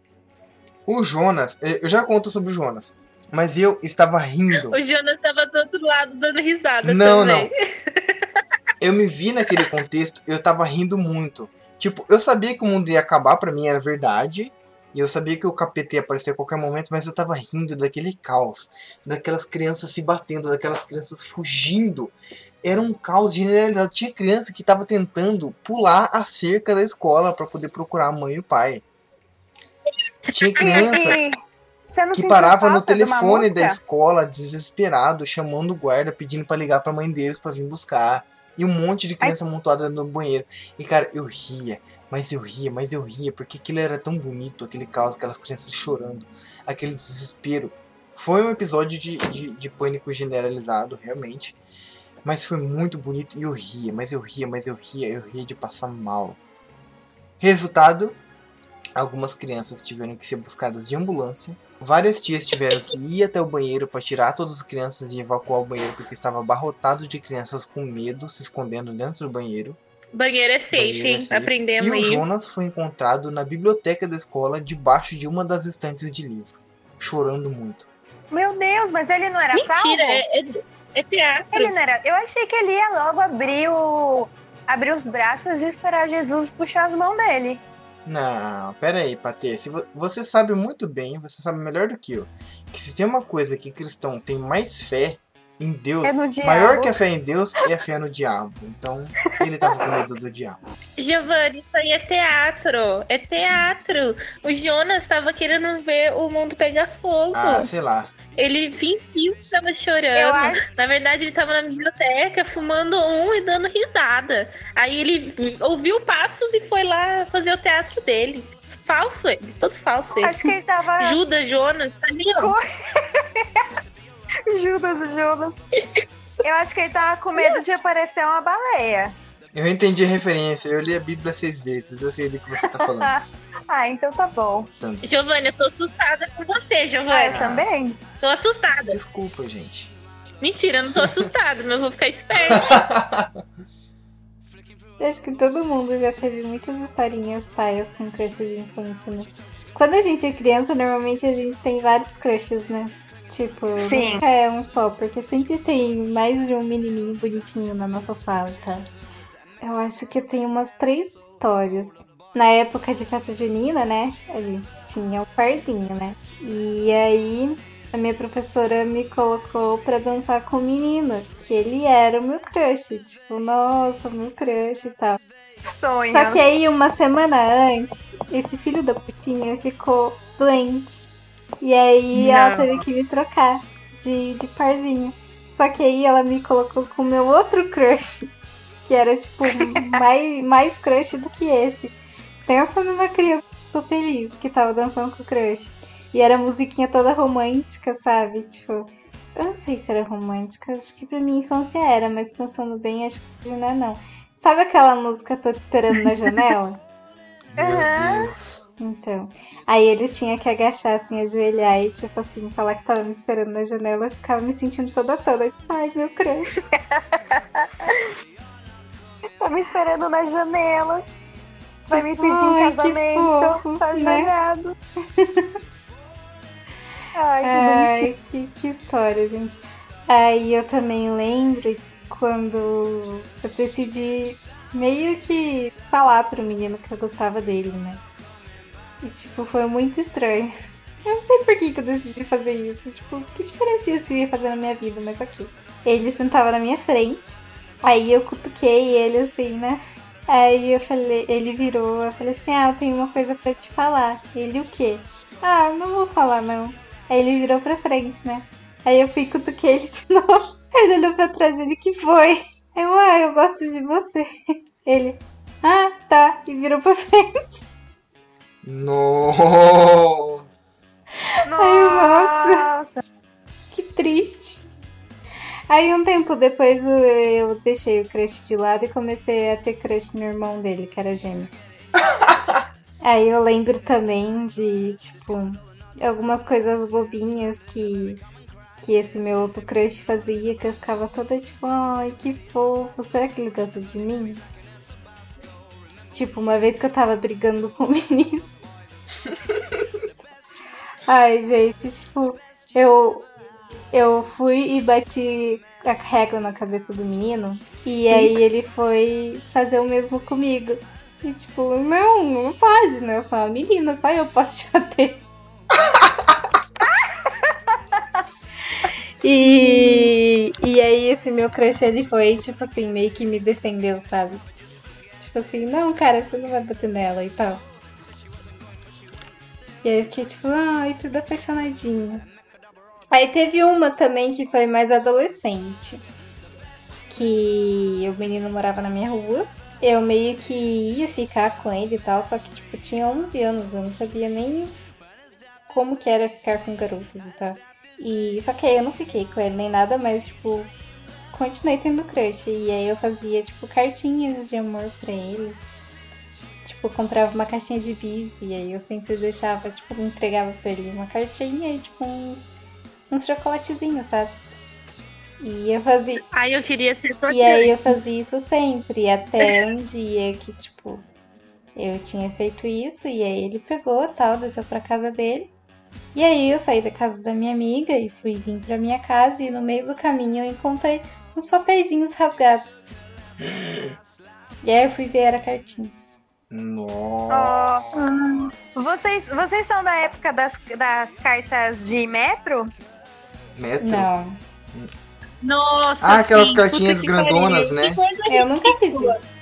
O Jonas, eu já conto sobre o Jonas, mas eu estava rindo. O Jonas estava do outro lado dando risada. Não, também. não. Eu me vi naquele contexto, eu estava rindo muito. Tipo, eu sabia que o mundo ia acabar, para mim era verdade. E eu sabia que o capeta ia aparecer a qualquer momento, mas eu tava rindo daquele caos, daquelas crianças se batendo, daquelas crianças fugindo. Era um caos generalizado. Tinha criança que tava tentando pular a cerca da escola para poder procurar a mãe e o pai. Tinha criança que parava no telefone da escola desesperado, chamando o guarda, pedindo para ligar para a mãe deles para vir buscar. E um monte de criança Ai. montada no banheiro. E cara, eu ria. Mas eu ria, mas eu ria, porque aquilo era tão bonito, aquele caos, aquelas crianças chorando, aquele desespero. Foi um episódio de, de, de pânico generalizado, realmente. Mas foi muito bonito e eu ria, mas eu ria, mas eu ria, eu ria de passar mal. Resultado: algumas crianças tiveram que ser buscadas de ambulância. Várias tias tiveram que ir até o banheiro para tirar todas as crianças e evacuar o banheiro porque estava abarrotado de crianças com medo, se escondendo dentro do banheiro. Banheiro é safe, Banheiro é safe. aprendendo E aí. o Jonas foi encontrado na biblioteca da escola, debaixo de uma das estantes de livro, chorando muito. Meu Deus, mas ele não era Mentira, salvo? É, é, é teatro. Ele não era. Eu achei que ele ia logo abrir o abrir os braços e esperar Jesus puxar as mãos dele. Não, pera aí, Patê. Se vo- você sabe muito bem, você sabe melhor do que eu, que se tem uma coisa que cristão tem mais fé em Deus, É no diabo. maior que a fé em Deus é a fé no diabo. Então, ele tava com medo do diabo. Giovanni, isso aí é teatro. É teatro. O Jonas tava querendo ver o mundo pegar fogo. Ah, sei lá. Ele fingiu que tava chorando. Acho, Na verdade, ele tava na biblioteca fumando um e dando risada. Aí ele ouviu passos e foi lá fazer o teatro dele. Falso ele, todo falso ele. acho que ele tava. Judas, Jonas, tá ali, Judas, Judas. Eu acho que ele tava com medo de aparecer uma baleia. Eu entendi a referência, eu li a Bíblia seis vezes, eu sei do que você tá falando. Ah, então tá bom. Giovanni, eu tô assustada com você, Ah, eu Giovanni. também? Tô assustada. Desculpa, gente. Mentira, eu não tô assustada, mas eu vou ficar esperta. Eu Acho que todo mundo já teve muitas historinhas paias com crushes de infância, né? Quando a gente é criança, normalmente a gente tem vários crushes, né? Tipo, Sim. nunca é um só, porque sempre tem mais de um menininho bonitinho na nossa sala, tá? Eu acho que tenho umas três histórias. Na época de festa junina, né? A gente tinha o parzinho, né? E aí a minha professora me colocou pra dançar com o menino, que ele era o meu crush. Tipo, nossa, meu crush e tal. Sonho. Só que aí, uma semana antes, esse filho da putinha ficou doente. E aí ela Não. teve que me trocar de, de parzinho. Só que aí ela me colocou com o meu outro crush. Que era, tipo, mais, mais crush do que esse. Pensa numa criança feliz que tava dançando com o crush. E era musiquinha toda romântica, sabe? Tipo, eu não sei se era romântica, acho que pra minha infância era, mas pensando bem, acho que não é não. Sabe aquela música Tô Te Esperando na Janela? Deus. Então, aí ele tinha que agachar, assim, ajoelhar e, tipo assim, falar que tava me esperando na janela. Eu ficava me sentindo toda toda. Ai, meu crush. Tá me esperando na janela. Vai me pedir ai, que casamento. fofo, tá né? jogado. Ai, que Ai, bonitinho. que, que história, gente. Aí eu também lembro quando eu decidi meio que falar pro menino que eu gostava dele, né? E, tipo, foi muito estranho. Eu não sei por que, que eu decidi fazer isso. Tipo, que diferença isso ia fazer na minha vida, mas ok. Ele sentava na minha frente. Aí eu cutuquei ele assim, né? Aí eu falei, ele virou, eu falei assim, ah, eu tenho uma coisa pra te falar. Ele o quê? Ah, não vou falar não. Aí ele virou pra frente, né? Aí eu fui cutuquei ele de novo. Ele olhou pra trás e ele que foi. Eu, ah, eu gosto de você. Ele, ah, tá. E virou pra frente. Nossa. Nossa. Que triste. Aí um tempo depois eu, eu deixei o crush de lado e comecei a ter crush no irmão dele, que era gêmeo. Aí eu lembro também de, tipo, algumas coisas bobinhas que, que esse meu outro crush fazia, que eu ficava toda tipo, ai, que fofo, será que ele gosta de mim? Tipo, uma vez que eu tava brigando com o menino. Ai, gente, tipo, eu eu fui e bati a régua na cabeça do menino. E aí ele foi fazer o mesmo comigo. E tipo, não, não pode, né? Eu sou uma menina, só eu posso te bater. E, e aí esse meu crush ele foi, tipo assim, meio que me defendeu, sabe? Tipo assim, não, cara, você não vai bater nela e tal. E aí eu fiquei tipo, ai, tudo apaixonadinha. Aí teve uma também que foi mais adolescente. Que o menino morava na minha rua. Eu meio que ia ficar com ele e tal, só que tipo, tinha 11 anos, eu não sabia nem como que era ficar com garotos e tal. E só que aí eu não fiquei com ele nem nada, mas tipo, continuei tendo crush. E aí eu fazia tipo cartinhas de amor pra ele. Tipo, comprava uma caixinha de bis e aí eu sempre deixava, tipo, entregava pra ele uma cartinha e tipo uns uns chocolatezinhos, sabe? E eu fazia. Ai, eu queria ser tua E aí eu fazia isso sempre, até um dia que, tipo, eu tinha feito isso, e aí ele pegou tal, desceu pra casa dele. E aí eu saí da casa da minha amiga e fui vir pra minha casa, e no meio do caminho eu encontrei uns papeizinhos rasgados. E aí eu fui ver a cartinha. Nossa. Oh, vocês, vocês são da época das, das cartas de metro? Metro? Não, Nossa, Ah, aquelas sim, cartinhas grandonas, né? Eu nunca fiz isso.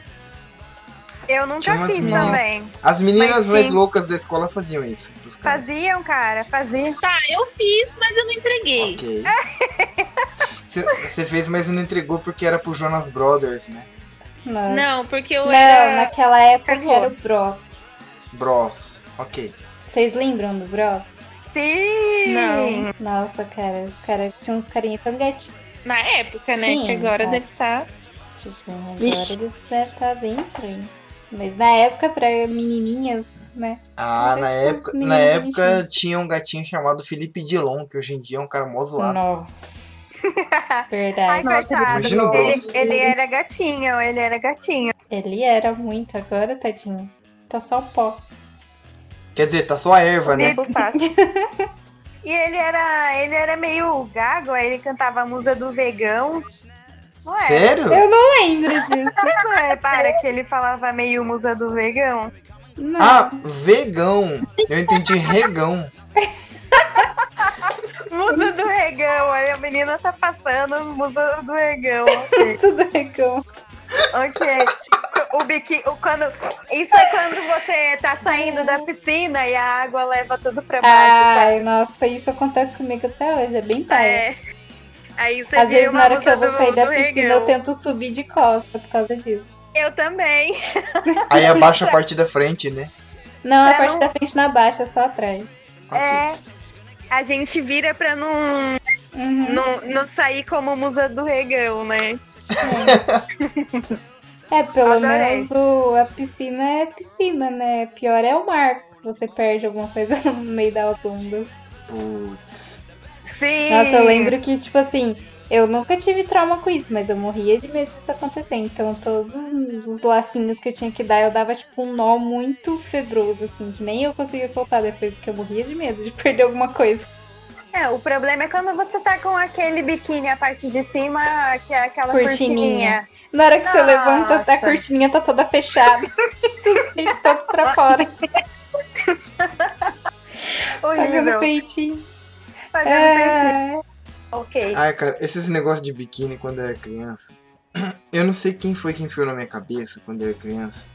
Eu nunca fiz meninas- também. As meninas mais loucas da escola faziam isso. Faziam, cara, faziam. Tá, eu fiz, mas eu não entreguei. Ok. Você fez, mas não entregou porque era pro Jonas Brothers, né? Não, Não, porque eu Não, era... naquela época era o Bros. Bros. Ok. Vocês lembram do Bros? Sim! Não. Nossa, cara, os caras tinham uns carinha tão gatinhos. Na época, né? Sim, que agora é. deve estar... Tipo, agora Vixe. eles devem estar bem estranhos. Mas na época, pra menininhas, né? Ah, na época, na época tinha um gatinho chamado Felipe Dilon, que hoje em dia é um cara mó zoado. Nossa. Ai, Verdade. Imagina o ele, Bros. ele era gatinho, ele era gatinho. Ele era muito, agora, tadinho. Tá só pó. Quer dizer, tá só a erva, né? Fácil. E ele era, ele era meio gago, aí ele cantava a musa do vegão. Não é? Sério? Eu não lembro disso. Vocês não repara que ele falava meio musa do vegão? Não. Ah, vegão. Eu entendi regão. Musa do regão, aí a menina tá passando musa do regão. Ok. Tudo legal. ok. O biqui, o, quando, isso é quando você tá saindo da piscina e a água leva tudo pra baixo, sabe? Ai, nossa, isso acontece comigo até hoje, é bem paia. É. Aí você Às vezes, na hora que eu vou do, sair da do piscina, regão. eu tento subir de costa por causa disso. Eu também. Aí abaixa a parte da frente, né? Não, a Pra parte não- da frente na baixa, só atrás. É. A gente vira pra não, Uhum. não, não sair como musa do regão, né? É, pelo Adorei. menos o, a piscina é piscina, né? Pior é o mar, se você perde alguma coisa no meio da bunda. Putz. Sim. Nossa, eu lembro que, tipo assim, eu nunca tive trauma com isso, mas eu morria de medo disso acontecer. Então, todos os- os lacinhos que eu tinha que dar, eu dava, tipo, um nó muito febroso, assim, que nem eu conseguia soltar depois, porque eu morria de medo de perder alguma coisa. É, o problema é quando você tá com aquele biquíni, a parte de cima, que é aquela Cortininha. cortininha. Na hora que você Nossa. levanta, a cortininha tá toda fechada. os peitos todos pra fora, Horrível. peitinho. Peitinho. É... Ok. Ai, cara, esses negócios de biquíni quando eu era criança. Eu não sei quem foi que enfiou na minha cabeça quando eu era criança.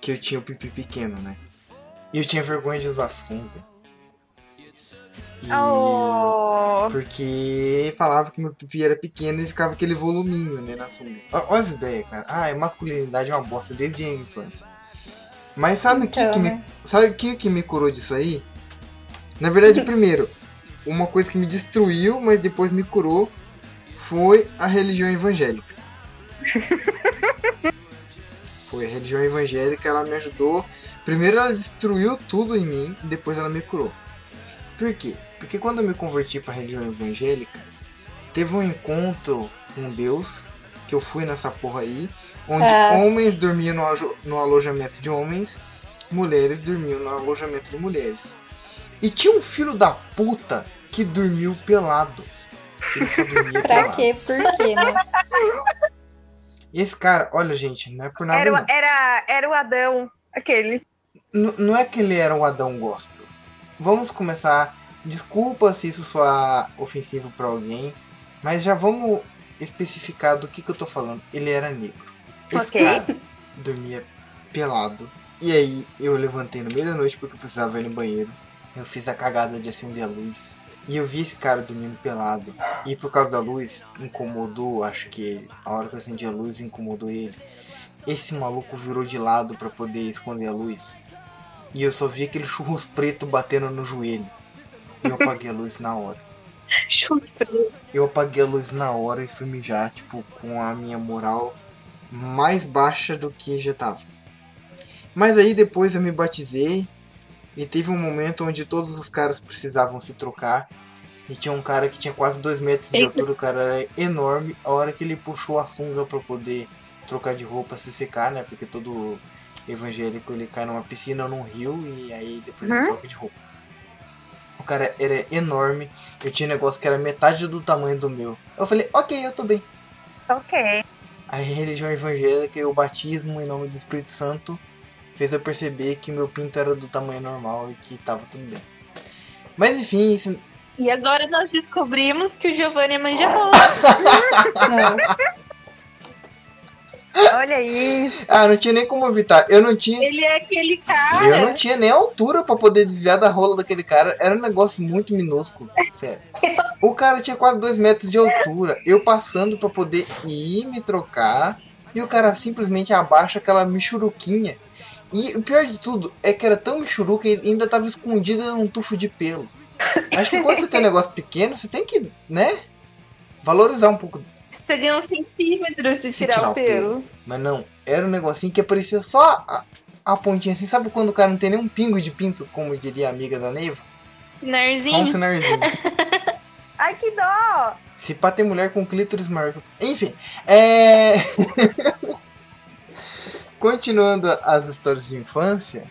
Que eu tinha o pipi pequeno, né? E eu tinha vergonha de usar sunga. E... Oh. Porque falava que meu pipi era pequeno e ficava aquele voluminho, né, na sunga. Olha as ideias, cara. Ah, masculinidade é uma bosta desde a infância. Mas sabe o que, Então, que me né? Sabe o que, que me curou disso aí? Na verdade, primeiro, uma coisa que me destruiu, mas depois me curou, foi a religião evangélica. foi a religião evangélica, ela me ajudou. Primeiro ela destruiu tudo em mim, depois ela me curou. Por quê? Porque quando eu me converti para a religião evangélica, teve um encontro com Deus, que eu fui nessa porra aí, onde Ah. homens dormiam no, no alojamento de homens, mulheres dormiam no alojamento de mulheres. E tinha um filho da puta que dormiu pelado. Ele só dormia Pra pelado. quê? Por quê, né? E esse cara, olha gente, não é por nada Era, não. o- era, era o Adão, aquele. N- não é que ele era o Adão Gospel. Vamos começar. Desculpa se isso soar ofensivo pra alguém, mas já vamos especificar do que, que eu tô falando. Ele era negro. Esse Ok. cara dormia pelado. E aí eu levantei no meio da noite porque eu precisava ir no banheiro. Eu fiz a cagada de acender a luz. E eu vi esse cara dormindo pelado. E por causa da luz, incomodou, acho que a hora que eu acendi a luz incomodou ele. Esse maluco virou de lado pra poder esconder a luz. E eu só vi aquele churros preto batendo no joelho. E eu apaguei a luz na hora. Eu apaguei a luz na hora e fui mijar, tipo, com a minha moral mais baixa do que já tava. Mas aí depois eu me batizei e teve um momento onde todos os caras precisavam se trocar. E tinha um cara que tinha quase 2 metros de altura, o cara era enorme. A hora que ele puxou a sunga pra poder trocar de roupa, se secar, né? Porque todo evangélico ele cai numa piscina ou num rio e aí depois ele Uhum. troca de roupa. O cara era enorme. Eu tinha um negócio que era metade do tamanho do meu. Eu falei, ok, eu tô bem. Ok. A religião evangélica e o batismo em nome do Espírito Santo fez eu perceber que meu pinto era do tamanho normal e que tava tudo bem. Mas enfim, isso... E agora nós descobrimos que o Giovanni é manja rola. Não. Olha isso. ah, não tinha nem como evitar. Eu não tinha, Ele é aquele cara. eu não tinha nem altura pra poder desviar da rola daquele cara. Era um negócio muito minúsculo, sério. O cara tinha quase dois metros de altura. Eu passando pra poder ir me trocar e o cara simplesmente abaixa aquela michuruquinha. E o pior de tudo é que era tão michuruca e ainda tava escondida num tufo de pelo. Acho que quando você tem um negócio pequeno, você tem que, né? Valorizar um pouco Seriam centímetros de tirar, tirar o o pelo. Mas não, era um negocinho que aparecia só a, a pontinha assim. Sabe quando o cara não tem nem um pingo de pinto, como diria a amiga da Neiva? Só um Sinarzinho. sinarzinho. Ai, que dó. Se pá ter mulher com clítoris maior. que- Enfim, é. Continuando as histórias de infância.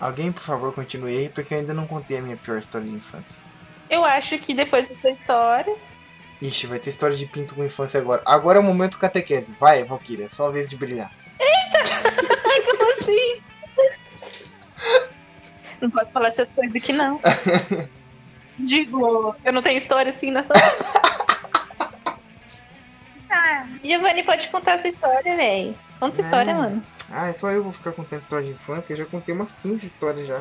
Alguém, por favor, continue aí, porque eu ainda não contei a minha pior história de infância. Eu acho que depois dessa história. Ixi, vai ter história de pinto com infância agora. Agora é o momento catequese. Vai, Valkyria, é só a vez de brilhar. Como assim? Não pode falar essas coisas aqui, não. Digo, eu não tenho história assim nessa. Ah, Giovanni, pode contar essa história, véi. Conta essa história, Não. mano. Ah, é só eu vou ficar contando história de infância. Eu já contei umas 15 histórias já.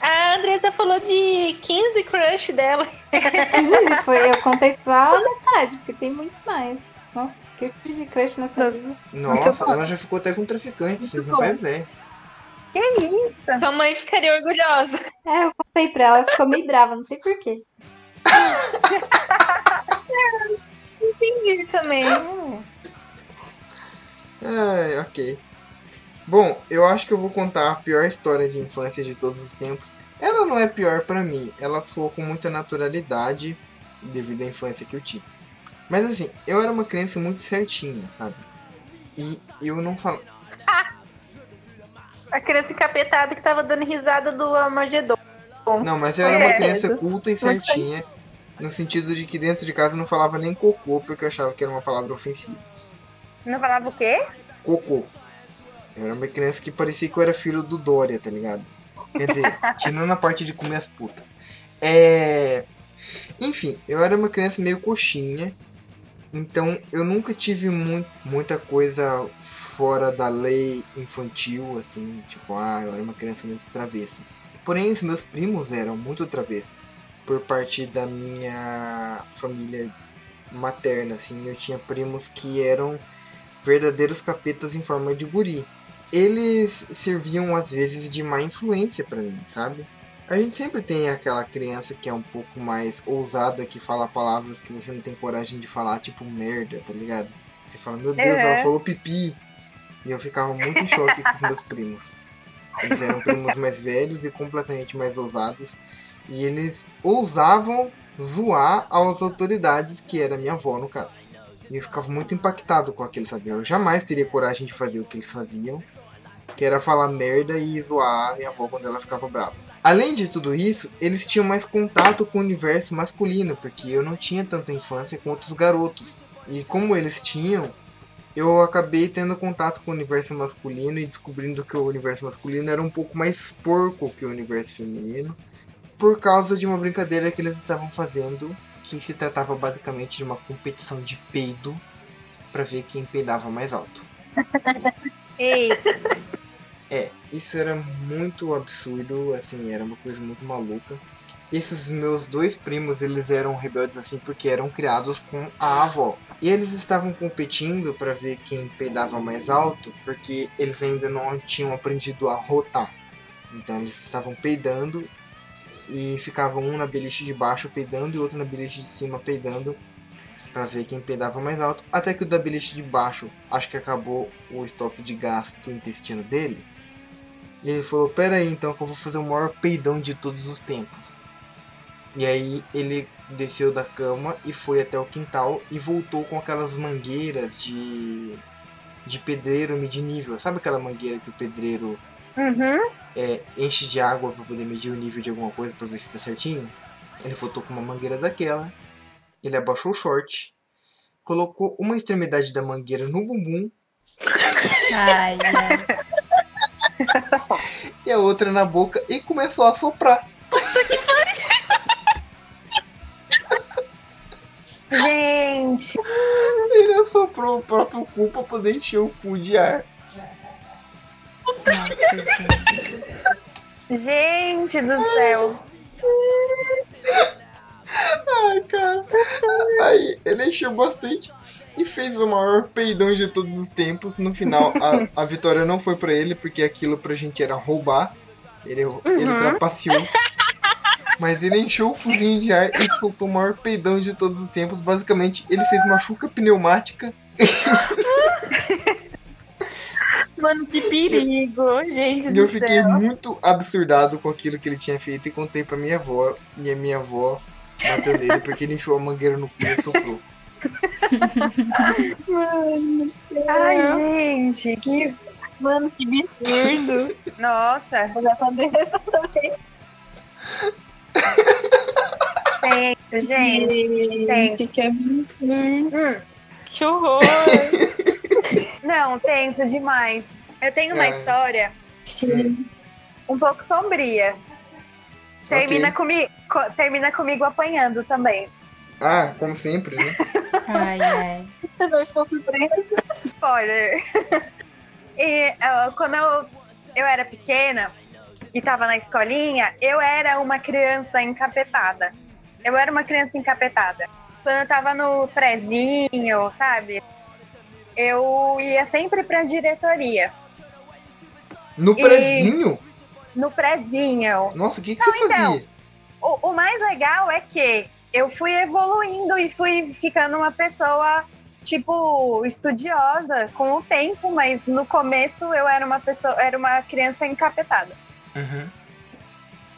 A Andressa falou de 15 crush dela. Foi, eu contei só a metade, porque tem muito mais. Nossa, que fiz de crush nessa vida. Nossa, ela já ficou até com traficante, vocês não bom. fazem ideia. que isso? Sua mãe ficaria orgulhosa. É, eu contei pra ela, ela ficou meio brava, não sei porquê. Entendi também. Ai, ok. Bom, eu acho que eu vou contar a pior história de infância de todos os tempos. Ela não é pior pra mim, ela soa com muita naturalidade devido à infância que eu tive. Mas assim, eu era uma criança muito certinha, sabe? E eu não falo. A criança encapetada que tava dando risada do Armagedon. Não, mas eu era uma É. criança culta e certinha, no sentido de que dentro de casa não falava nem cocô, porque eu achava que era uma palavra ofensiva. Não falava o quê? Cocô. Eu era uma criança que parecia que eu era filho do Dória, tá ligado? Quer dizer, tirando a parte de comer as putas. É. Enfim, eu era uma criança meio coxinha. Então eu nunca tive mu muita coisa fora da lei infantil, assim, tipo, ah, eu era uma criança muito travessa. Porém, os meus primos eram muito travessos. Por parte da minha família materna, assim, eu tinha primos que eram verdadeiros capetas em forma de guri. Eles serviam às vezes de má influência pra mim, sabe? A gente sempre tem aquela criança que é um pouco mais ousada, que fala palavras que você não tem coragem de falar, tipo merda, tá ligado? Você fala, meu Deus, ela Uhum. falou pipi. E eu ficava muito em choque com os meus primos. Eles eram primos mais velhos e completamente mais ousados. E eles ousavam zoar as autoridades, que era minha avó, no caso. E eu ficava muito impactado com aquilo, sabe? Eu jamais teria coragem de fazer o que eles faziam, que era falar merda e zoar minha avó quando ela ficava brava. Além de tudo isso, eles tinham mais contato com o universo masculino, porque eu não tinha tanta infância quanto os garotos. E como eles tinham, eu acabei tendo contato com o universo masculino e descobrindo que o universo masculino era um pouco mais porco que o universo feminino, por causa de uma brincadeira que eles estavam fazendo, que se tratava basicamente de uma competição de peido para ver quem peidava mais alto. Eita, É, isso era muito absurdo, assim, era uma coisa muito maluca. Esses meus dois primos, eles eram rebeldes assim porque eram criados com a avó. E eles estavam competindo para ver quem peidava mais alto, porque eles ainda não tinham aprendido a rotar. Então eles estavam peidando e ficavam um na beliche de baixo peidando e outro na beliche de cima peidando para ver quem peidava mais alto. Até que o da beliche de baixo, acho que acabou o estoque de gás do intestino dele. E ele falou: Pera aí, então, que eu vou fazer o maior peidão de todos os tempos. E aí ele desceu da cama e foi até o quintal e voltou com aquelas mangueiras de, de pedreiro medir nível. Sabe aquela mangueira que o pedreiro uhum. É, enche de água para poder medir o nível de alguma coisa para ver se tá certinho? Ele voltou com uma mangueira daquela. Ele abaixou o short, colocou uma extremidade da mangueira no bumbum Ai, ai. e a outra na boca e começou a soprar. Gente, Ele assoprou o próprio cu pra poder encher o cu de ar. Nossa, gente. Gente do céu. Ai, cara. Aí ele encheu bastante e fez o maior peidão de todos os tempos. No final, a, a vitória não foi pra ele, porque aquilo pra gente era roubar. Ele, ele trapaceou. Mas ele encheu o cozinho de ar e soltou o maior peidão de todos os tempos. Basicamente, ele fez uma chuca pneumática. Mano, que perigo, gente. E eu fiquei céu. muito absurdado com aquilo que ele tinha feito e contei pra minha avó. E a minha avó bateu nele porque ele enfiou a mangueira no cu e soprou. Mano, céu. Ai, gente, que. Mano, que absurdo. Nossa, Vou dar pra Andressa também. tenso, gente. Gente, que absurdo. Hum, Que horror. não, tenso demais. Eu tenho uma É. história Hum. um pouco sombria. Termina, Ok. comi co- termina comigo apanhando também. Ah, como sempre, né? Ai, ai. Spoiler. e quando eu, eu era pequena e tava na escolinha, eu era uma criança encapetada. Eu era uma criança encapetada. Quando eu tava no prezinho, sabe? Eu ia sempre pra diretoria. No E- prezinho? No prezinho. Nossa, o que, que Não, você então. fazia? O, o mais legal é que eu fui evoluindo e fui ficando uma pessoa, tipo, estudiosa com o tempo, mas no começo eu era uma pessoa, era uma criança encapetada. Uhum.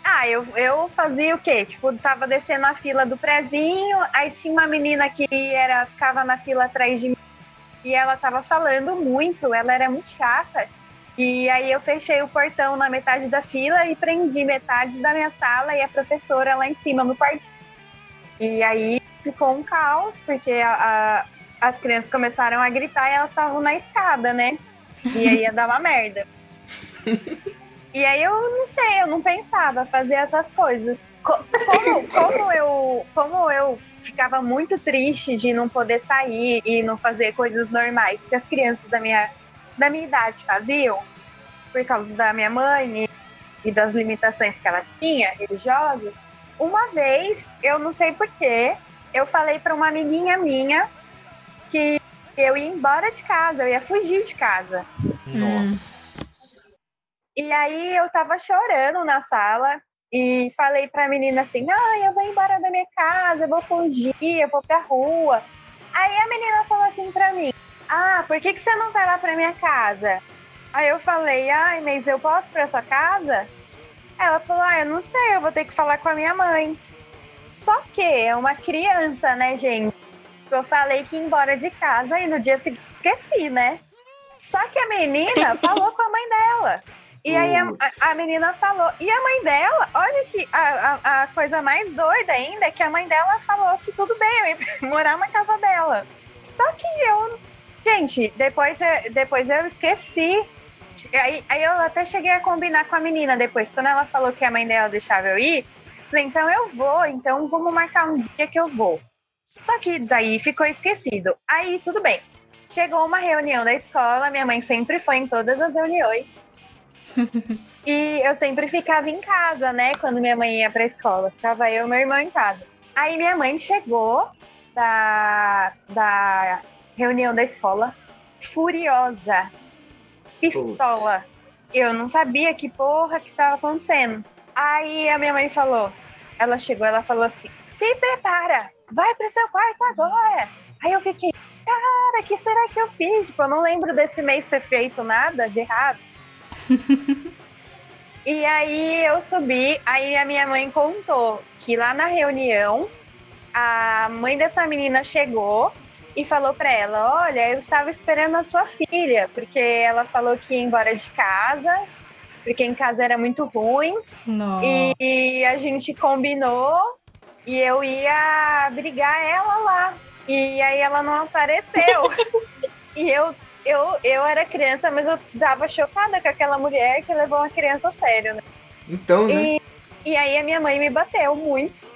Ah, eu, eu fazia o quê? Tipo, tava descendo a fila do prezinho, aí tinha uma menina que era, ficava na fila atrás de mim e ela tava falando muito, ela era muito chata. E aí eu fechei o portão na metade da fila e prendi metade da minha sala e a professora lá em cima no quarto. E aí ficou um caos, porque a- a- as crianças começaram a gritar e elas estavam na escada, né? E aí ia dar uma merda. E aí eu não sei, eu não pensava fazer essas coisas. Co- Como, como eu, como eu ficava muito triste de não poder sair e não fazer coisas normais que as crianças da minha, da minha idade faziam, por causa da minha mãe e, e das limitações que ela tinha, religiosas, uma vez, eu não sei porquê, eu falei para uma amiguinha minha que eu ia embora de casa, eu ia fugir de casa. Nossa. E aí eu tava chorando na sala e falei pra menina assim: não, eu vou embora da minha casa, eu vou fugir, eu vou pra rua. Aí a menina falou assim pra mim: ah, por que, que você não vai lá pra minha casa? Aí eu falei: ai, mas eu posso pra sua casa? Ela falou: ah, eu não sei, eu vou ter que falar com a minha mãe. Só que é uma criança, né, gente? Eu falei que ia embora de casa e no dia seguinte esqueci, né? Só que a menina falou com a mãe dela. E aí a, a menina falou. E a mãe dela, olha que a, a, a coisa mais doida ainda é que a mãe dela falou que tudo bem, eu ia morar na casa dela. Só que eu. Gente, depois, eu- depois eu esqueci. Aí, aí eu até cheguei a combinar com a menina depois. Quando ela falou que a mãe dela deixava eu ir, falei, então eu vou, então vamos marcar um dia que eu vou. Só que daí ficou esquecido. Aí tudo bem. Chegou uma reunião da escola, minha mãe sempre foi em todas as reuniões. e eu sempre ficava em casa, né? Quando minha mãe ia pra escola. Ficava eu e meu irmão em casa. Aí minha mãe chegou da, da reunião da escola furiosa, pistola. Eu não sabia que porra que tava acontecendo. Aí a minha mãe falou, ela chegou, ela falou assim: se prepara, vai pro seu quarto agora. Aí eu fiquei, cara, que será que eu fiz? Tipo, eu não lembro desse mês ter feito nada de errado. e aí eu subi, aí a minha mãe contou que lá na reunião a mãe dessa menina chegou e falou pra ela: Olha, eu estava esperando a sua filha, porque ela falou que ia embora de casa, porque em casa era muito ruim. Nossa. E a gente combinou e eu ia brigar ela lá. E aí ela não apareceu. e eu eu, eu era criança, mas eu tava chocada com aquela mulher que levou uma criança a sério, né? Então, né? E, e aí a minha mãe me bateu muito.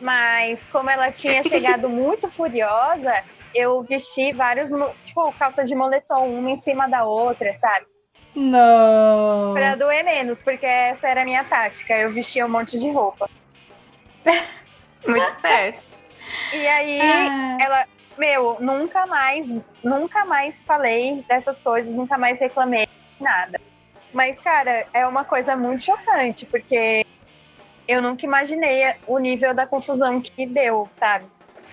Mas como ela tinha chegado muito furiosa, eu vesti vários, tipo, calça de moletom, uma em cima da outra, sabe? Não. Pra doer menos, porque essa era a minha tática. Eu vestia um monte de roupa. Muito esperto. E aí Ah, ela, meu, nunca mais, nunca mais falei dessas coisas, nunca mais reclamei nada. Mas, cara, é uma coisa muito chocante, porque eu nunca imaginei o nível da confusão que deu, sabe?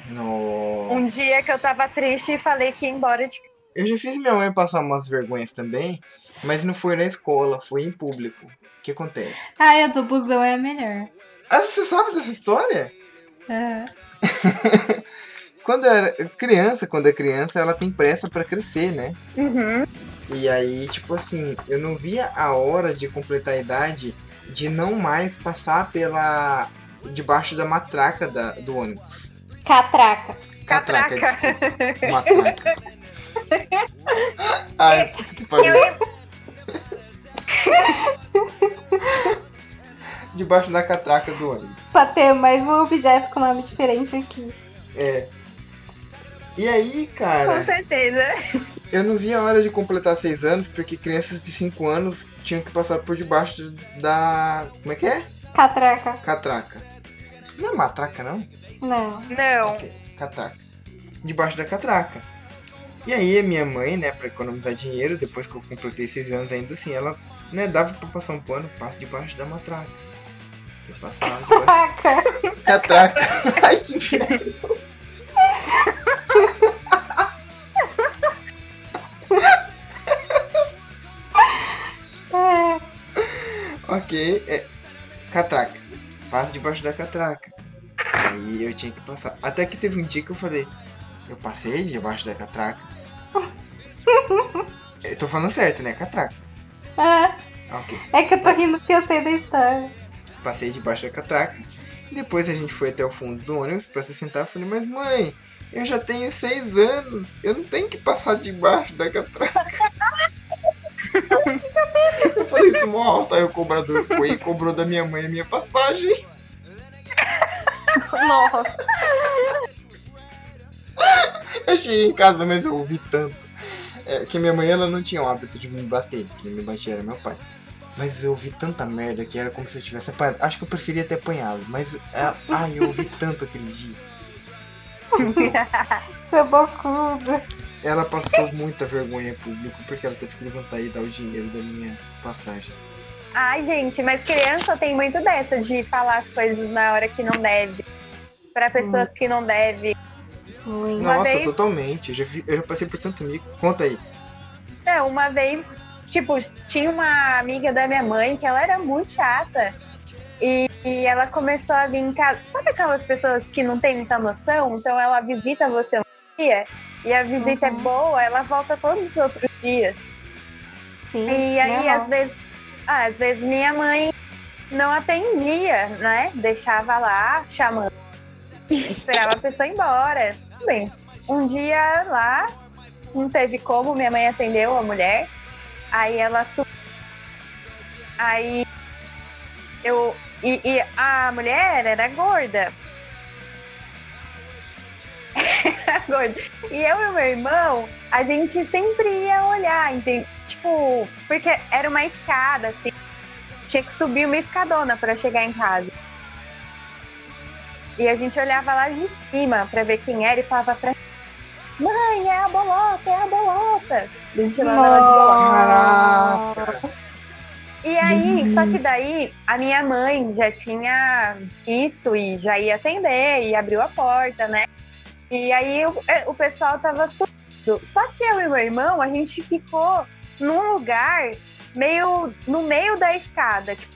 Nossa. Um dia que eu tava triste e falei que ia embora de Eu já fiz minha mãe passar umas vergonhas também, mas não foi na escola, foi em público. O que acontece? Ai, a do busão é a melhor. Ah, você sabe dessa história? Aham. Quando era criança, quando é criança, ela tem pressa pra crescer, né? Uhum. E aí, tipo assim, eu não via a hora de completar a idade de não mais passar pela. debaixo da matraca da, do ônibus. Catraca. Catraca, Catraca. desculpa. Matraca. Ai, puta que pariu. Debaixo da catraca do ônibus. Pra ter mais um objeto com nome diferente aqui. É. E aí, Com cara, certeza. eu não vi a hora de completar seis anos, porque crianças de cinco anos tinham que passar por debaixo da. Como é que é? Catraca. Catraca. Não é matraca, não? Não. Não. Catraca. Debaixo da catraca. E aí a minha mãe, né, pra economizar dinheiro, depois que eu completei seis anos ainda assim, ela, né, dava pra passar um pano, passa debaixo da matraca. Eu passava debaixo. Catraca. Catraca. Ai, que inferno. É. Ok, é. Catraca. Passa debaixo da catraca. Aí eu tinha que passar. Até que teve um dia que eu falei, eu passei debaixo da catraca. eu tô falando certo, né? Catraca. Ah, Ok. é que eu tô rindo porque eu sei da história. Passei debaixo da catraca. Depois a gente foi até o fundo do ônibus pra se sentar. Eu falei, mas mãe, eu já tenho seis anos. Eu não tenho que passar debaixo da catraca. eu falei isso mó alto. Aí o cobrador foi e cobrou da minha mãe a minha passagem. Nossa. Eu cheguei em casa, mas eu ouvi tanto. É, que minha mãe ela não tinha o hábito de me bater. Quem me batia era meu pai. Mas eu ouvi tanta merda que era como se eu tivesse apanhado. Acho que eu preferia ter apanhado. Mas, é, ai, eu ouvi tanto aquele dia. Seu bocudo. Ela passou muita vergonha em público porque ela teve que levantar e dar o dinheiro da minha passagem. Ai, gente, mas criança tem muito dessa de falar as coisas na hora que não deve. Pra pessoas que não devem. Muito. Uma Nossa, vez- totalmente. Eu já, vi- eu já passei por tanto mico. Conta aí. Não, uma vez, tipo, tinha uma amiga da minha mãe que ela era muito chata. E, e ela começou a vir em casa. Sabe aquelas pessoas que não têm muita noção? Então ela visita você um dia e a visita é Uhum. boa, ela volta todos os outros dias. Sim. E aí, às vezes, ah, às vezes minha mãe não atendia, né? Deixava lá chamando. Esperava a pessoa ir embora. Tudo bem. Um dia lá, não teve como, minha mãe atendeu a mulher. Aí ela subiu. Aí eu. E, e a mulher era gorda. Era gorda. E eu e meu irmão, a gente sempre ia olhar, entende? Tipo, porque era uma escada, assim. Tinha que subir uma escadona para chegar em casa. E a gente olhava lá de cima para ver quem era e falava pra Mãe, é a bolota, é a bolota. A gente chamava ela de bolota. Caraca! E aí, só que daí a minha mãe já tinha visto e já ia atender e abriu a porta, né? E aí o, é, o pessoal tava subindo. Só que eu e meu irmão, a gente ficou num lugar meio no meio da escada, tipo,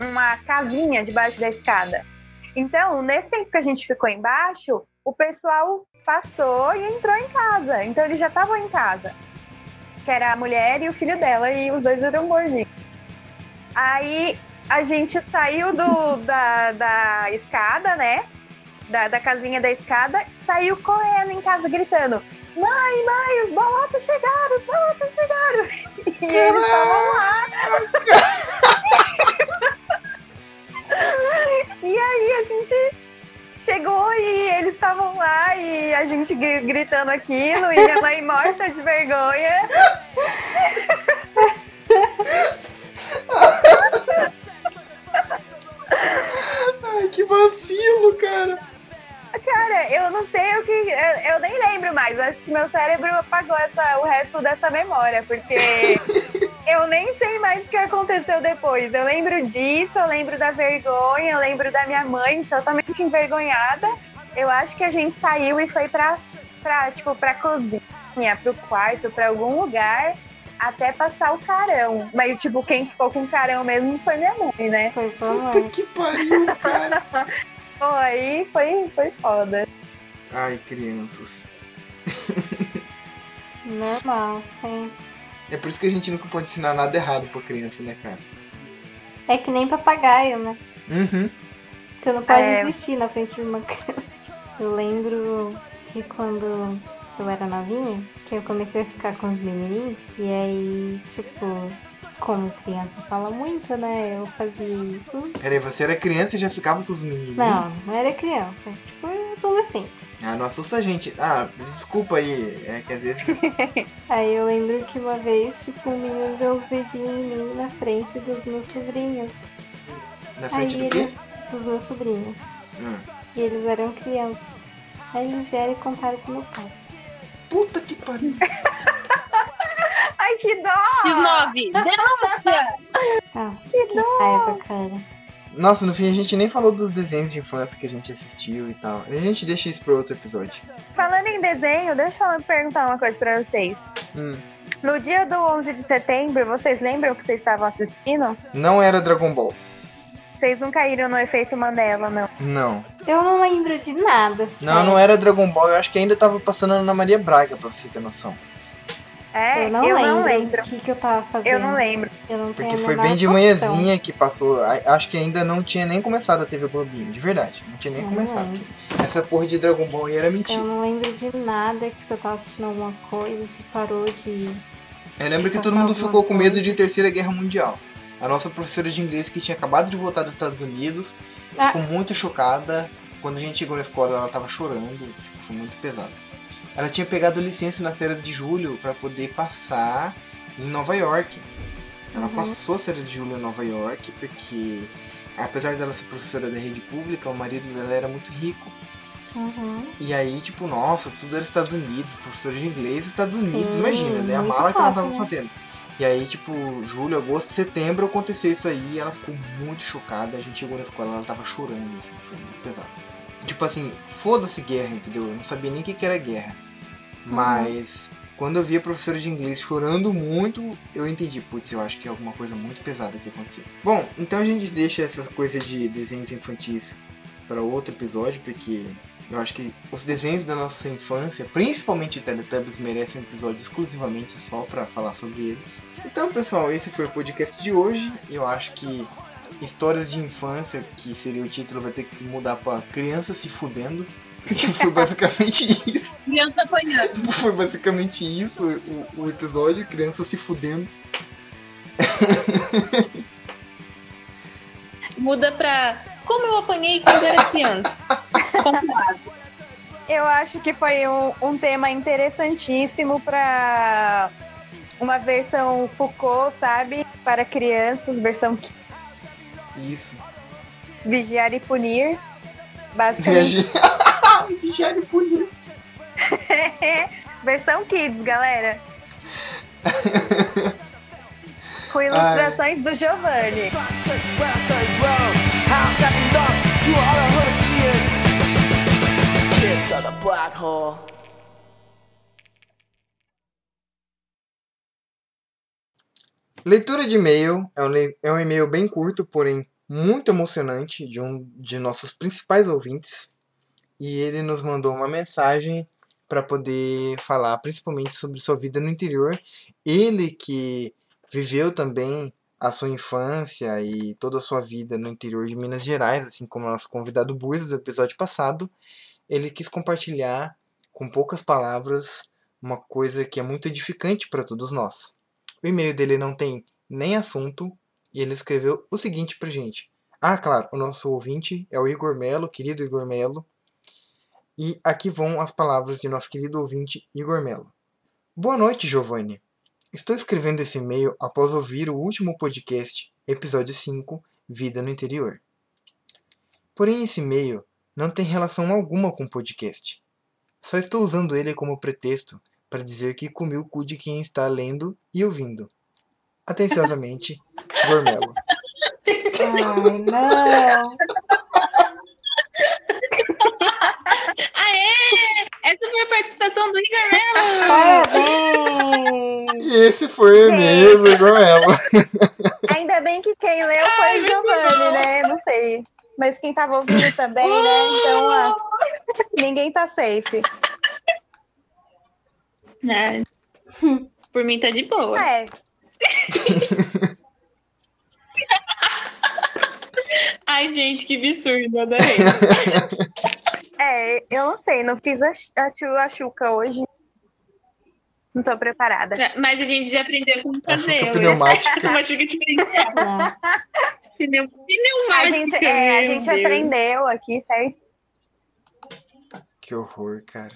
uma casinha debaixo da escada. Então, nesse tempo que a gente ficou embaixo, o pessoal passou e entrou em casa. Então eles já estavam em casa. Que era a mulher e o filho dela, e os dois eram gordinhos. Aí a gente saiu do, da, da escada, né? Da, da casinha da escada, saiu correndo em casa gritando: Mãe, mãe, os bolotas chegaram, os bolotas chegaram. E eles estavam lá. e aí a gente chegou e eles estavam lá e a gente gri- gritando aquilo e minha mãe morta de vergonha. Ai, que vacilo, cara. Cara, eu não sei o que. Eu, eu nem lembro mais. Eu acho que meu cérebro apagou essa, o resto dessa memória, porque eu nem sei mais o que aconteceu depois. Eu lembro disso, eu lembro da vergonha, eu lembro da minha mãe totalmente envergonhada. Eu acho que a gente saiu e foi pra, pra, tipo, pra cozinha, pro quarto, pra algum lugar, até passar o carão. Mas, tipo, quem ficou com o carão mesmo foi minha mãe, né? Foi sua Puta mãe. que pariu, cara. Pô, aí foi, foi foda. Ai, crianças. Normal, sim. É por isso que a gente nunca pode ensinar nada errado pra criança, né, cara? É que nem papagaio, né? Uhum. Você não pode É. desistir na frente de uma criança. Eu lembro de quando eu era novinha, que eu comecei a ficar com os menininhos. E aí, tipo, como criança fala muito, né? Eu fazia isso. Peraí, você era criança e já ficava com os menininhos? Não, não era criança. Tipo, adolescente. Ah, não assusta a gente. Ah, desculpa aí. É que às vezes. Aí eu lembro que uma vez, tipo, um menino deu uns beijinhos em mim na frente dos meus sobrinhos. Na frente Aí do quê? eles. Dos meus sobrinhos. Hum. E eles eram crianças. Aí eles vieram e contaram pro meu pai. Puta que pariu. Ai, que dó! 19. Denúncia! Nossa, que raiva, cara. Nossa, no fim a gente nem falou dos desenhos de infância que a gente assistiu e tal. A gente deixa isso pra outro episódio. Falando em desenho, deixa eu perguntar uma coisa pra vocês. Hum. No dia do 11 de setembro, vocês lembram o que vocês estavam assistindo? Não era Dragon Ball. Vocês não caíram no efeito Mandela, não? Não. Eu não lembro de nada. Não, não era Dragon Ball. Eu acho que ainda tava passando Ana Maria Braga, pra você ter noção. É, Eu não lembro lembro. o que, que eu tava fazendo. Eu não lembro. Eu não tenho Porque foi bem de manhãzinha que passou. Acho que ainda não tinha nem começado a TV Globinho, de verdade. Não tinha nem Eu começado. Essa porra de Dragon Ball aí era Eu mentira. não lembro de nada que você tava assistindo alguma coisa, se parou de. Eu lembro que todo mundo ficou com medo de Terceira Guerra Mundial. A nossa professora de inglês, que tinha acabado de voltar dos Estados Unidos, Ah. ficou muito chocada. Quando a gente chegou na escola, ela tava chorando. Tipo, foi muito pesado. Ela tinha pegado licença nas férias de julho para poder passar em Nova York. Ela Uhum. passou as férias de julho em Nova York porque, apesar dela ser professora da rede pública, o marido dela era muito rico. Uhum. E aí, tipo, nossa, tudo era Estados Unidos, professora de inglês, Estados Unidos, Sim, imagina, né? A mala que ela top, tava né? fazendo. E aí, tipo, julho, agosto, setembro aconteceu isso aí, ela ficou muito chocada. A gente chegou na escola, ela tava chorando, assim, foi muito pesado. Tipo assim, foda-se guerra, entendeu? Eu não sabia nem o que que era guerra. Mas quando eu vi a professora de inglês chorando muito, eu entendi, putz, eu acho que é alguma coisa muito pesada que aconteceu. Bom, então a gente deixa essas coisas de desenhos infantis para outro episódio, porque eu acho que os desenhos da nossa infância, principalmente Teletubbies, merecem um episódio exclusivamente só para falar sobre eles. Então, pessoal, esse foi o podcast de hoje. Eu acho que histórias de infância, que seria o título, vai ter que mudar para criança se fudendo. Porque foi basicamente isso. Criança apanhando. Foi basicamente isso o, o episódio, criança se fudendo. Muda pra como eu apanhei quando era criança. Eu acho que foi um, um tema interessantíssimo para uma versão Foucault, sabe? Para crianças, versão Isso. vigiar e punir. Basicamente. Vigiar e punir. versão Kids, galera. Com ilustrações do Giovanni. Kids are the black hole. Leitura de e-mail é um, é um e-mail bem curto, porém muito emocionante, de um de nossos principais ouvintes. E ele nos mandou uma mensagem para poder falar principalmente sobre sua vida no interior. Ele que viveu também a sua infância e toda a sua vida no interior de Minas Gerais, assim como nosso convidado Buiz do episódio passado, ele quis compartilhar com poucas palavras uma coisa que é muito edificante para todos nós. O e-mail dele não tem nem assunto e ele escreveu o seguinte pra gente. Ah, claro, o nosso ouvinte é o Igor Melo, querido Igor Melo. E aqui vão as palavras de nosso querido ouvinte Igor Melo. Boa noite, Giovanni. Estou escrevendo esse e-mail após ouvir o último podcast, episódio 5, Vida no Interior. Porém, esse e-mail não tem relação alguma com o podcast. Só estou usando ele como pretexto para dizer que comi o cu de quem está lendo e ouvindo. Atenciosamente, Gormelo. Ai, não. Aê! Essa foi a participação do Igor Melo! Parabéns! E esse foi o e-mail do. Ainda bem que quem leu foi o Giovanni, né? Não sei. Mas quem tava ouvindo também, né? Então, ó, ninguém tá safe. Ah, por mim tá de boa. É, Ai, gente, que absurdo, adorei. é, eu não sei, não fiz a, a, chu- a chuca hoje. Não tô preparada. Mas a gente já aprendeu como A fazer. chuca eu- pneumática. Uma chuca diferencial. Pneu, A pneumática. gente, é, a gente aprendeu aqui, certo? Que horror, cara.